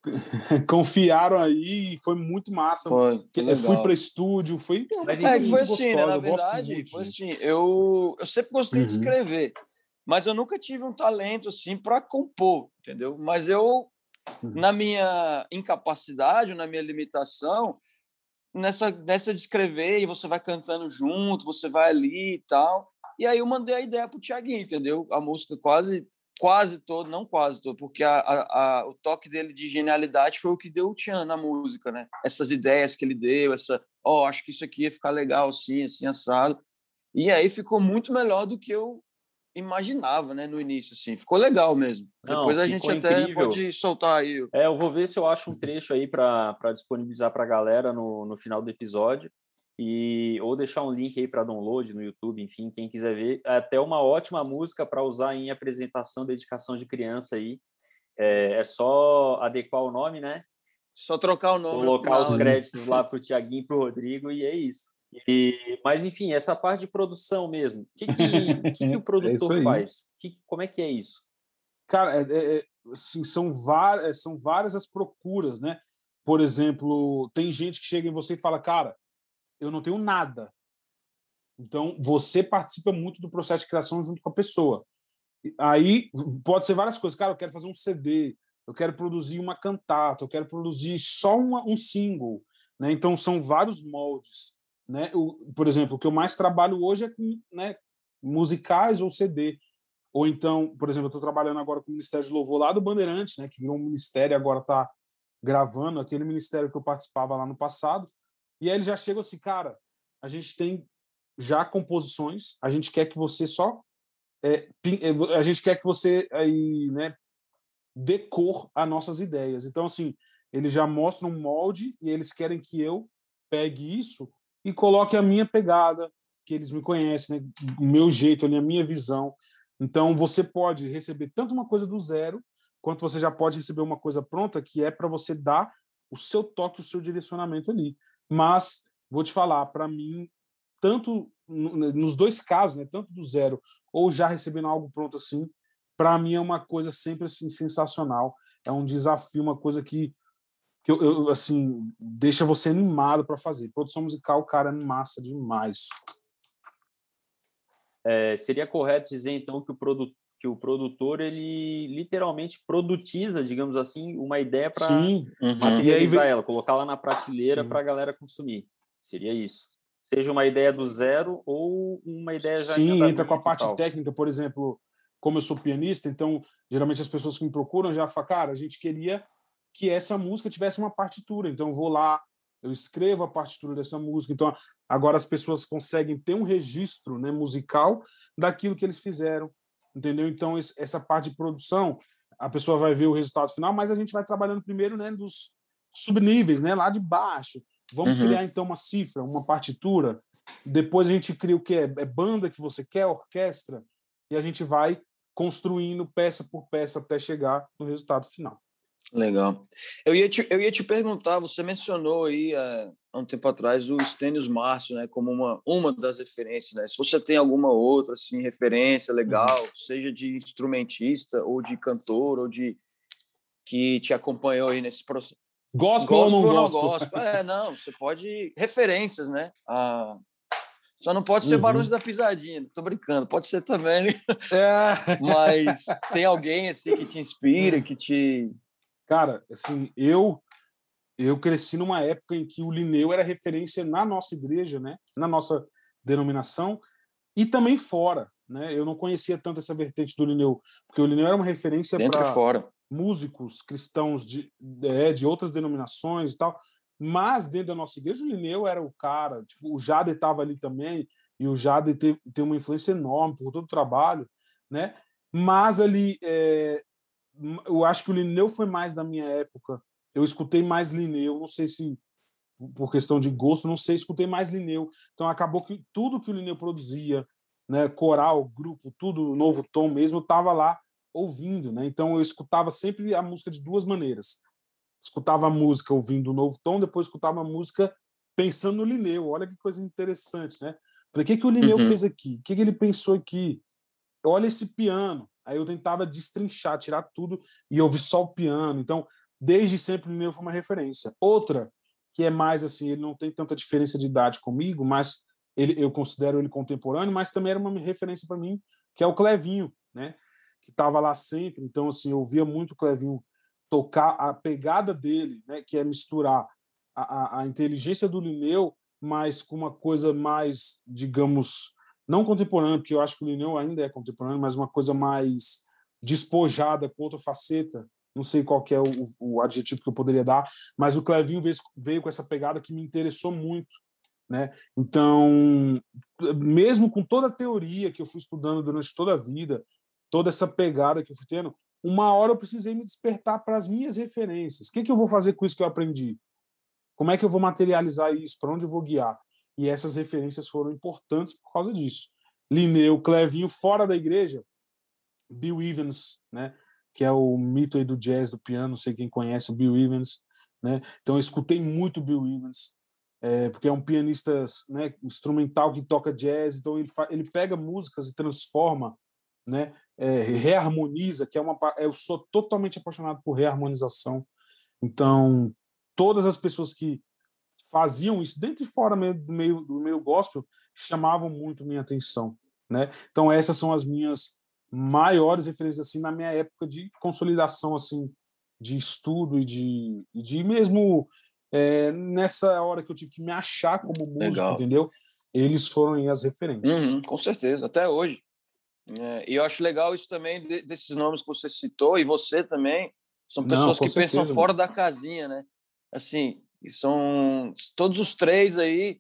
confiaram aí e foi muito massa. Foi, foi fui para estúdio, foi. Mas, é que foi assim, né? Na verdade, foi assim. Eu, eu sempre gostei uhum. de escrever, mas eu nunca tive um talento assim para compor, entendeu? Mas eu, uhum. na minha incapacidade, na minha limitação, nessa, nessa de escrever e você vai cantando junto, você vai ali e tal. E aí eu mandei a ideia pro Tiaguinho, entendeu? A música quase quase todo, não quase todo, porque a, a, a, o toque dele de genialidade foi o que deu o Tian na música, né? Essas ideias que ele deu, essa, ó, oh, acho que isso aqui ia ficar legal assim, assim, assado. E aí ficou muito melhor do que eu imaginava, né, no início, assim. Ficou legal mesmo. Não, Depois a gente até incrível. pode soltar aí. É, eu vou ver se eu acho um trecho aí para disponibilizar para a galera no, no final do episódio. E ou deixar um link aí para download no YouTube, enfim, quem quiser ver, é até uma ótima música para usar em apresentação, dedicação de criança aí. É, é, só adequar o nome, né? Só trocar o nome. Colocar os créditos lá para o Tiaguinho e para o Rodrigo e é isso. E, mas enfim, essa parte de produção mesmo, o que, que, que, que o produtor é faz? Que, como é que é isso? Cara, é, é, é assim, são, várias, são várias as procuras, né? Por exemplo, tem gente que chega em você e fala, cara, eu não tenho nada. Então, você participa muito do processo de criação junto com a pessoa. Aí pode ser várias coisas. Cara, eu quero fazer um CD, eu quero produzir uma cantata, eu quero produzir só uma, um single. Né? Então, são vários moldes. Né? O, por exemplo, o que eu mais trabalho hoje é com né, musicais ou CD. Ou então, por exemplo, eu estou trabalhando agora com o Ministério de Louvor lá do Bandeirantes, né, que virou um ministério agora está gravando aquele ministério que eu participava lá no passado. E aí ele já chega assim, cara, a gente tem já composições, a gente quer que você só é, é a gente quer que você aí, né, dê cor nossas ideias. Então assim, eles já mostram um molde e eles querem que eu pegue isso e coloque a minha pegada, que eles me conhecem, né, o meu jeito, a minha visão. Então você pode receber tanto uma coisa do zero, quanto você já pode receber uma coisa pronta que é para você dar o seu toque, o seu direcionamento ali. Mas vou te falar, para mim, tanto nos dois casos, né, tanto do zero ou já recebendo algo pronto assim, para mim é uma coisa sempre assim sensacional. É um desafio, uma coisa que, que eu, eu assim deixa você animado para fazer. Produção musical, cara, é massa demais. É, seria correto dizer então que o produtor que o produtor ele literalmente produtiza, digamos assim, uma ideia para uhum. materializar vem... ela, colocar lá na prateleira para a galera consumir. Seria isso. Seja uma ideia do zero ou uma ideia já Sim, entra com a parte técnica, por exemplo, como eu sou pianista, então geralmente as pessoas que me procuram já falam, cara, a gente queria que essa música tivesse uma partitura, então eu vou lá, eu escrevo a partitura dessa música, então agora as pessoas conseguem ter um registro né, musical daquilo que eles fizeram entendeu? Então, essa parte de produção, a pessoa vai ver o resultado final, mas a gente vai trabalhando primeiro né, dos subníveis, né, lá de baixo. Vamos uhum. criar, então, uma cifra, uma partitura. Depois a gente cria o que? É, é banda que você quer, orquestra, e a gente vai construindo peça por peça até chegar no resultado final. Legal. Eu ia te, eu ia te perguntar, você mencionou aí é, há um tempo atrás o Stênios Márcio, né, como uma, uma das referências, né? Se você tem alguma outra assim referência legal, uhum. seja de instrumentista ou de cantor ou de que te acompanhou aí nesse processo. Gospel, gospel ou não gospel? gospel? É, não, você pode referências, né? Ah, só não pode ser uhum. Barões da Pisadinha. Tô brincando, pode ser também. É. Mas tem alguém assim que te inspira, que te Cara, assim, eu eu cresci numa época em que o Lineu era referência na nossa igreja, né? Na nossa denominação e também fora, né? Eu não conhecia tanto essa vertente do Lineu, porque o Lineu era uma referência para músicos cristãos de, é, de outras denominações e tal. Mas dentro da nossa igreja, o Lineu era o cara, tipo, o Jade estava ali também, e o Jade tem, tem uma influência enorme por todo o trabalho, né? Mas ali é, eu acho que o Lineu foi mais da minha época. Eu escutei mais Lineu, não sei se por questão de gosto, não sei, escutei mais Lineu. Então acabou que tudo que o Lineu produzia, né, coral, grupo, tudo, novo tom mesmo, eu estava lá ouvindo, né? Então eu escutava sempre a música de duas maneiras. Escutava a música ouvindo o novo tom, depois escutava a música pensando no Lineu. Olha que coisa interessante, né? Falei, o que, que o Lineu uhum. fez aqui? O que, que ele pensou aqui? Olha esse piano. Aí eu tentava destrinchar, tirar tudo e ouvir só o piano. Então, desde sempre o meu foi uma referência. Outra que é mais assim, ele não tem tanta diferença de idade comigo, mas ele, eu considero ele contemporâneo, mas também era uma referência para mim, que é o Clevinho, né? Que estava lá sempre. Então, assim, eu via muito o Clevinho tocar a pegada dele, né? Que é misturar a, a, a inteligência do Lineu, mas com uma coisa mais, digamos, não contemporâneo, porque eu acho que o Lineu ainda é contemporâneo, mas uma coisa mais despojada, com outra faceta. Não sei qual é o, o, adjetivo que eu poderia dar, mas o Clevinho veio, veio com essa pegada que me interessou muito. Né? Então, mesmo com toda a teoria que eu fui estudando durante toda a vida, toda essa pegada que eu fui tendo, uma hora eu precisei me despertar para as minhas referências. O que, que eu vou fazer com isso que eu aprendi? Como é que eu vou materializar isso? Para onde eu vou guiar? E essas referências foram importantes por causa disso. Lineu, Clevinho, fora da igreja, Bill Evans, né? que é o mito aí do jazz, do piano, não sei quem conhece o Bill Evans, né? Então eu escutei muito Bill Evans, é, porque é um pianista né, instrumental que toca jazz, então ele, ele pega músicas e transforma, né? É, reharmoniza, que é uma eu sou totalmente apaixonado por reharmonização. Então todas as pessoas que faziam isso dentro e fora do meio do meio gospel chamavam muito minha atenção, né? Então essas são as minhas maiores referências assim na minha época de consolidação assim de estudo e de, de mesmo é, nessa hora que eu tive que me achar como músico, Legal. entendeu? Eles foram as referências. Uhum, com certeza, até hoje. É, e eu acho legal isso também de, desses nomes que você citou e você também são pessoas Não, que certeza, pensam fora da casinha, né? Assim, são todos os três aí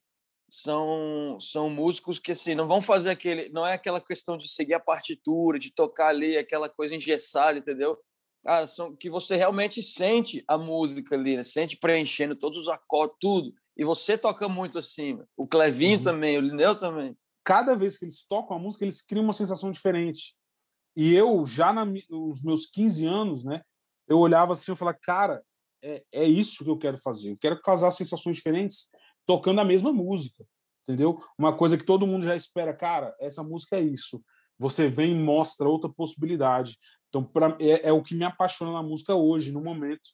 são são músicos que assim não vão fazer aquele não é aquela questão de seguir a partitura de tocar ali aquela coisa engessada entendeu? Ah, são que você realmente sente a música ali né? sente preenchendo todos os acordes tudo. E você toca muito assim o Clevinho uhum. também o Lineu também. Cada vez que eles tocam a música eles criam uma sensação diferente. E eu já na, nos meus 15 anos né eu olhava assim eu falava cara é, é isso que eu quero fazer eu quero causar sensações diferentes tocando a mesma música, entendeu? Uma coisa que todo mundo já espera, cara, essa música é isso. Você vem e mostra outra possibilidade. Então, pra, é, é o que me apaixona na música hoje, no momento,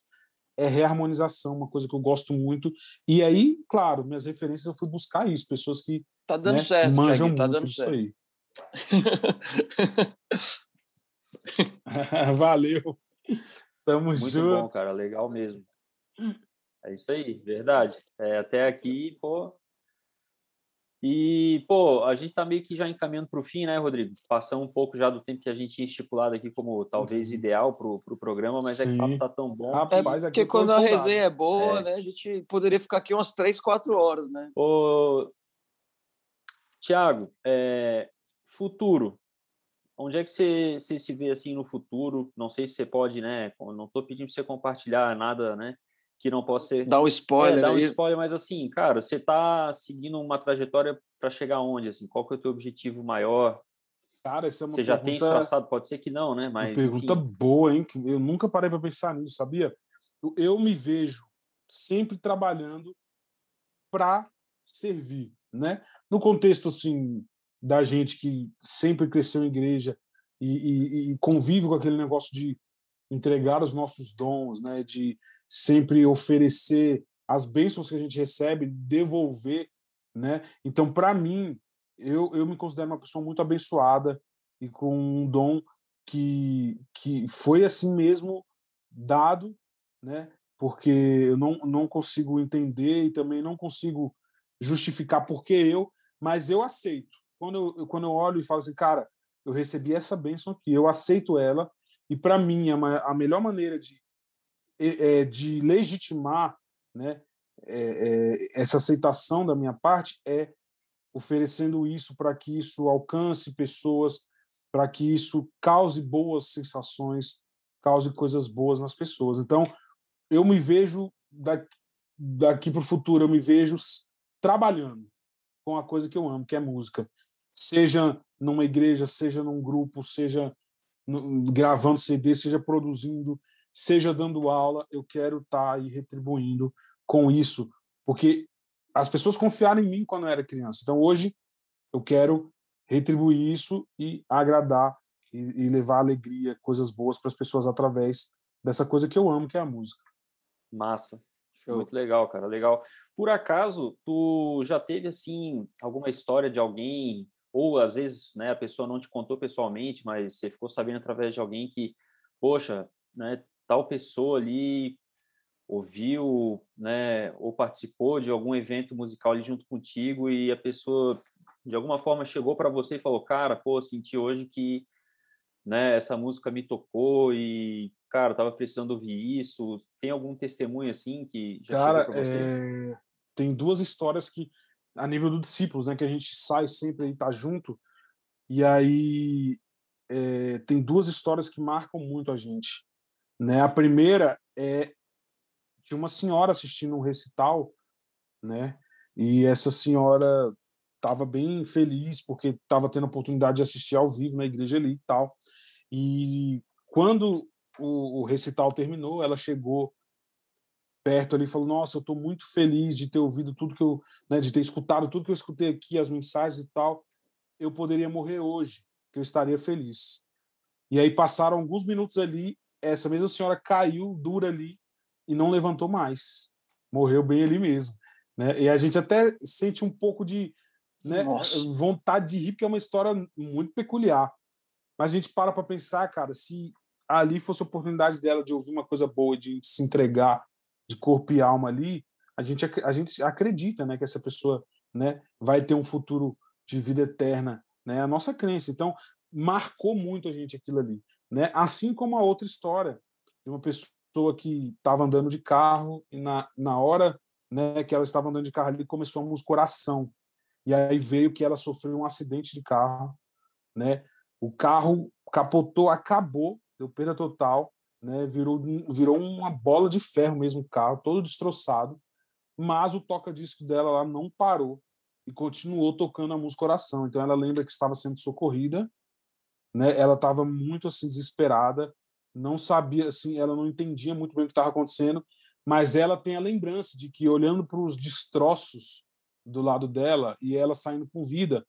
é reharmonização, uma coisa que eu gosto muito. E aí, claro, minhas referências eu fui buscar isso, pessoas que tá dando né, certo, manjam tá muito disso aí. Valeu. Tamo muito junto. Muito bom, cara, legal mesmo. É isso aí, verdade. É, até aqui, pô. E, pô, a gente tá meio que já encaminhando para o fim, né, Rodrigo? Passando um pouco já do tempo que a gente tinha estipulado aqui como talvez uhum. ideal para o pro programa, mas Sim. é que o papo tá tão bom. Rapaz, é porque quando a resenha é boa, é. né, a gente poderia ficar aqui umas três, quatro horas, né? Ô, Tiago, é, futuro. Onde é que você, você se vê assim no futuro? Não sei se você pode, né? Não estou pedindo para você compartilhar nada, né? que não possa ser. Dá um spoiler. É, dá um spoiler, mas assim, cara, você está seguindo uma trajetória para chegar onde? Assim, qual que é o teu objetivo maior? Cara, essa é uma Você já tem traçado, pode ser que não, né? Mas, uma pergunta enfim. boa, hein? Eu nunca parei para pensar nisso, sabia? Eu, eu me vejo sempre trabalhando para servir, né? No contexto assim da gente que sempre cresceu em igreja e, e, e convive com aquele negócio de entregar os nossos dons, né? De sempre oferecer as bênçãos que a gente recebe, devolver, né? Então, para mim, eu, eu me considero uma pessoa muito abençoada e com um dom que, que foi assim mesmo dado, né? Porque eu não, não consigo entender e também não consigo justificar porque eu, mas eu aceito. Quando eu, quando eu olho e falo assim, cara, eu recebi essa bênção aqui, eu aceito ela, e para mim a, a melhor maneira de é, de legitimar né, é, é, essa aceitação da minha parte é oferecendo isso para que isso alcance pessoas, para que isso cause boas sensações, cause coisas boas nas pessoas. Então, eu me vejo daqui, daqui para o futuro, eu me vejo trabalhando com a coisa que eu amo, que é música. Seja numa igreja, seja num grupo, seja no, gravando CD, seja produzindo, seja dando aula, eu quero estar tá aí retribuindo com isso, porque as pessoas confiaram em mim quando eu era criança. Então hoje eu quero retribuir isso e agradar e, e levar alegria, coisas boas para as pessoas através dessa coisa que eu amo, que é a música. Massa. Show. Muito legal, cara, legal. Por acaso, tu já teve assim alguma história de alguém ou às vezes, né, a pessoa não te contou pessoalmente, mas você ficou sabendo através de alguém que, poxa, né, tal pessoa ali ouviu, né, ou participou de algum evento musical ali junto contigo e a pessoa de alguma forma chegou para você e falou, cara, pô, senti hoje que, né, essa música me tocou e, cara, tava precisando ouvir isso. Tem algum testemunho assim que já cara, chegou para você? É... Tem duas histórias que a nível do discípulos, né, que a gente sai sempre e tá junto. E aí é... tem duas histórias que marcam muito a gente. Né? A primeira é de uma senhora assistindo um recital, né? E essa senhora estava bem feliz porque estava tendo a oportunidade de assistir ao vivo na igreja ali e tal. E quando o, o recital terminou, ela chegou perto ali falou: Nossa, eu estou muito feliz de ter ouvido tudo que eu, né, de ter escutado tudo que eu escutei aqui, as mensagens e tal. Eu poderia morrer hoje, que eu estaria feliz. E aí passaram alguns minutos ali, essa mesma senhora caiu dura ali e não levantou mais. Morreu bem ali mesmo. Né? E a gente até sente um pouco de né, vontade de rir, porque é uma história muito peculiar. Mas a gente para para pensar, cara, se ali fosse a oportunidade dela de ouvir uma coisa boa, de se entregar de corpo e alma ali, a gente, a gente acredita né, que essa pessoa né, vai ter um futuro de vida eterna. Né? A nossa crença. Então, marcou muito a gente aquilo ali. Né? Assim como a outra história de uma pessoa que estava andando de carro e na, na hora né, que ela estava andando de carro ali começou a música coração. E aí veio que ela sofreu um acidente de carro. Né? O carro capotou, acabou, deu perda total né? Virou, virou uma bola de ferro mesmo o carro, todo destroçado. Mas o toca-disco dela lá não parou e continuou tocando a música Coração. Então ela lembra que estava sendo socorrida, né? Ela estava muito assim desesperada, não sabia assim, ela não entendia muito bem o que estava acontecendo, mas ela tem a lembrança de que olhando para os destroços do lado dela e ela saindo com vida,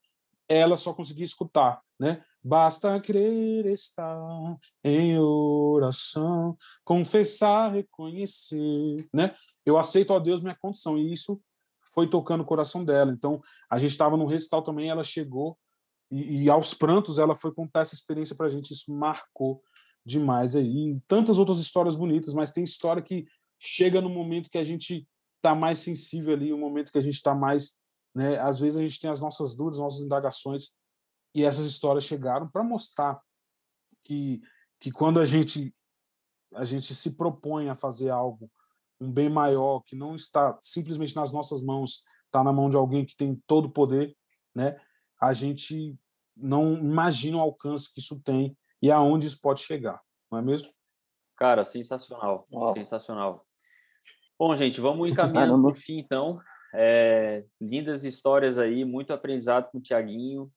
ela só conseguia escutar, né? Basta crer estar em oração, confessar, reconhecer, né? Eu aceito a Deus minha condição e isso foi tocando o coração dela. Então, a gente estava no recital também, ela chegou e, e, aos prantos ela foi contar essa experiência para a gente, isso marcou demais aí. E tantas outras histórias bonitas, mas tem história que chega no momento que a gente está mais sensível ali, um momento que a gente está mais, né? Às vezes a gente tem as nossas dúvidas, nossas indagações e essas histórias chegaram para mostrar que, que quando a gente, a gente se propõe a fazer algo, um bem maior, que não está simplesmente nas nossas mãos, está na mão de alguém que tem todo o poder, né? a gente não imagina o alcance que isso tem e aonde isso pode chegar, não é mesmo? Cara, sensacional, sensacional. Bom, gente, vamos encaminhando para o fim, então. É, lindas histórias aí, muito aprendizado com o Tiaguinho.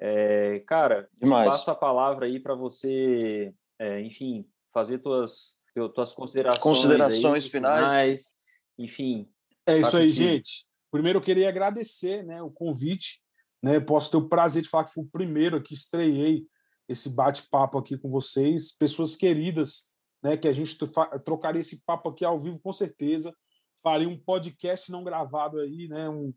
É, cara, Demais. eu passo a palavra aí para você, é, enfim, fazer tuas, tuas considerações, considerações aí, finais. finais. Enfim. É isso aí, que... gente. Primeiro eu queria agradecer né, o convite. Né, posso ter o prazer de falar que fui o primeiro que estreiei esse bate-papo aqui com vocês, pessoas queridas, né, que a gente trocaria esse papo aqui ao vivo com certeza, faria um podcast não gravado aí, né, um,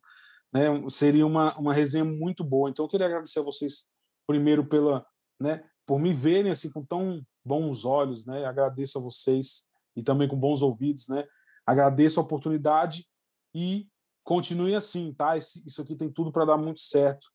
né, seria uma, uma resenha muito boa. Então, eu queria agradecer a vocês, primeiro, pela, né, por me verem assim com tão bons olhos. Né, agradeço a vocês e também com bons ouvidos. Né, agradeço a oportunidade e continue assim, tá? Isso aqui tem tudo para dar muito certo.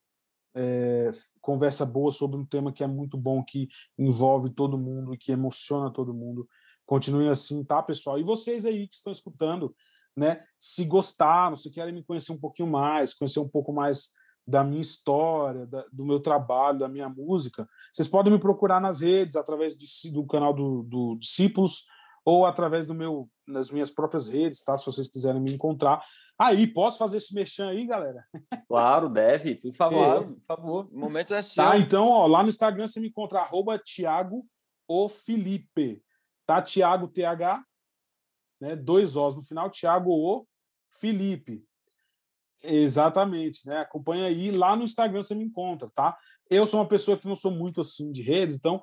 É, conversa boa sobre um tema que é muito bom, que envolve todo mundo e que emociona todo mundo. Continue assim, tá, pessoal? E vocês aí que estão escutando, né? Se gostaram, se querem me conhecer um pouquinho mais, conhecer um pouco mais da minha história, da, do meu trabalho, da minha música, vocês podem me procurar nas redes, através de, do canal do, do Discípulos ou através do meu, das minhas próprias redes, tá? Se vocês quiserem me encontrar. Aí, posso fazer esse merchan aí, galera? Claro, deve, por favor, é. por favor. O momento é seu. Tá, então, ó, lá no Instagram você me encontra arroba Thiago o Felipe, tá? Thiago TH né? Dois Os no final, Thiago O Felipe. Exatamente, né? Acompanha aí, lá no Instagram você me encontra, tá? Eu sou uma pessoa que não sou muito assim de redes, então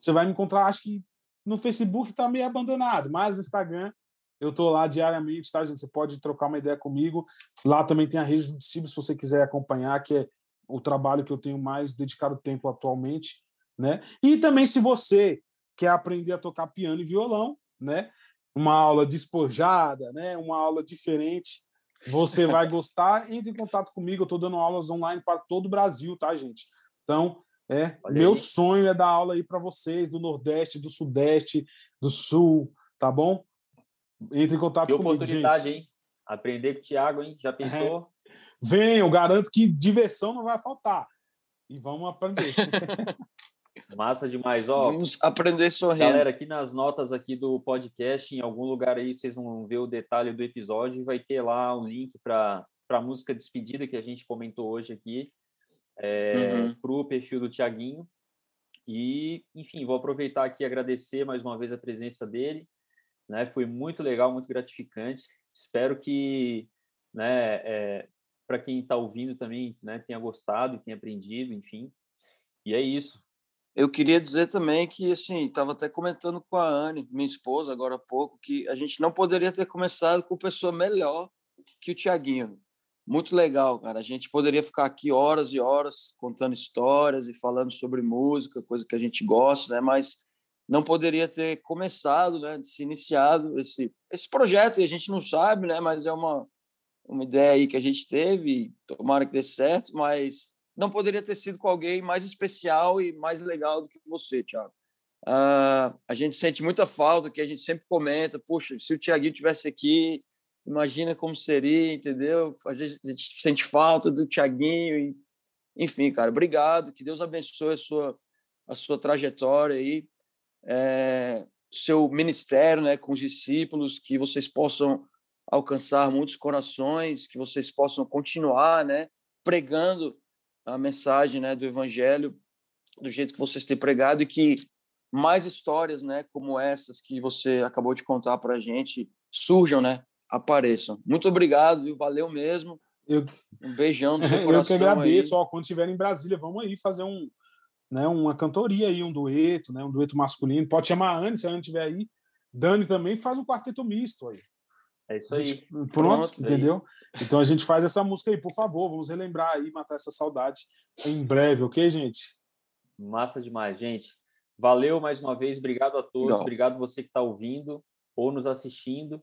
você vai me encontrar, acho que no Facebook tá meio abandonado, mas no Instagram eu tô lá diariamente, tá, gente? Você pode trocar uma ideia comigo. Lá também tem a rede discípulo, se você quiser acompanhar, que é o trabalho que eu tenho mais dedicado tempo atualmente, né? E também se você quer aprender a tocar piano e violão, né? Uma aula despojada, né? uma aula diferente. Você vai gostar. Entre em contato comigo. Eu estou dando aulas online para todo o Brasil, tá, gente? Então, é, meu sonho é dar aula aí para vocês do Nordeste, do Sudeste, do Sul, tá bom? Entre em contato que comigo, oportunidade, gente. hein? Aprender com o Thiago, hein? Já pensou? É. Venham, garanto que diversão não vai faltar. E vamos aprender. Massa demais, ó. Vamos aprender sorrindo. Galera, aqui nas notas aqui do podcast, em algum lugar aí vocês vão ver o detalhe do episódio e vai ter lá um link para a música Despedida, que a gente comentou hoje aqui, é, uhum. para o perfil do Tiaguinho. E, enfim, vou aproveitar aqui e agradecer mais uma vez a presença dele. Né? Foi muito legal, muito gratificante. Espero que, né, é, para quem está ouvindo também, né, tenha gostado e tenha aprendido, enfim. E é isso. Eu queria dizer também que, assim, estava até comentando com a Anne, minha esposa, agora há pouco, que a gente não poderia ter começado com pessoa melhor que o Tiaguinho. Muito legal, cara. A gente poderia ficar aqui horas e horas contando histórias e falando sobre música, coisa que a gente gosta, né? Mas não poderia ter começado, né? Se iniciado esse, esse projeto, e a gente não sabe, né? Mas é uma, uma ideia aí que a gente teve, tomara que dê certo, mas não poderia ter sido com alguém mais especial e mais legal do que você, Thiago. Uh, a gente sente muita falta, que a gente sempre comenta, puxa, se o Thiaguinho tivesse aqui, imagina como seria, entendeu? A gente, a gente sente falta do Thiaguinho. E, enfim, cara, obrigado, que Deus abençoe a sua, a sua trajetória aí, é, seu ministério né, com os discípulos, que vocês possam alcançar muitos corações, que vocês possam continuar né, pregando a mensagem né, do Evangelho do jeito que vocês têm pregado e que mais histórias né, como essas que você acabou de contar para a gente surjam, né, apareçam. Muito obrigado, viu? valeu mesmo. Eu, um beijão no seu Eu que agradeço. Ó, quando estiver em Brasília, vamos aí fazer um, né, uma cantoria aí, um dueto, né, um dueto masculino. Pode chamar a Anne, se a Anne estiver aí. Dani também faz um quarteto misto aí. É isso aí. Gente, pronto, pronto, entendeu? Aí. Então a gente faz essa música aí, por favor, vamos relembrar aí, matar essa saudade em breve, ok, gente? Massa demais, gente. Valeu mais uma vez, obrigado a todos, Não. obrigado você que está ouvindo ou nos assistindo.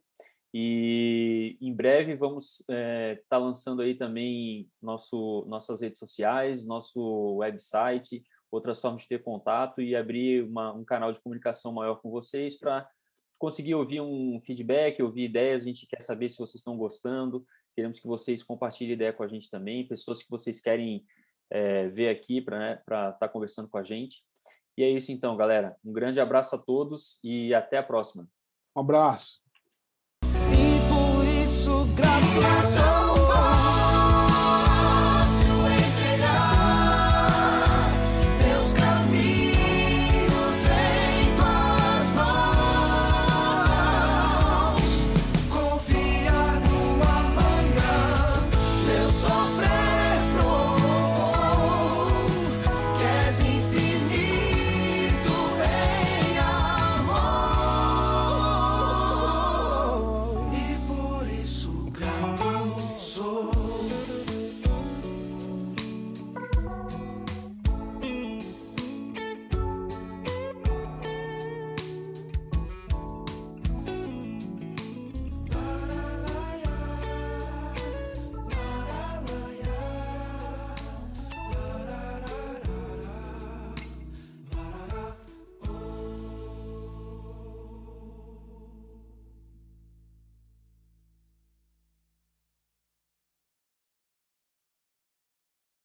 E em breve vamos estar é, tá lançando aí também nosso, nossas redes sociais, nosso website, outras formas de ter contato e abrir uma, um canal de comunicação maior com vocês para conseguir ouvir um feedback, ouvir ideias, a gente quer saber se vocês estão gostando, queremos que vocês compartilhem ideia com a gente também, pessoas que vocês querem é, ver aqui para né, estar tá conversando com a gente. E é isso então, galera. Um grande abraço a todos e até a próxima. Um abraço. E por isso, grato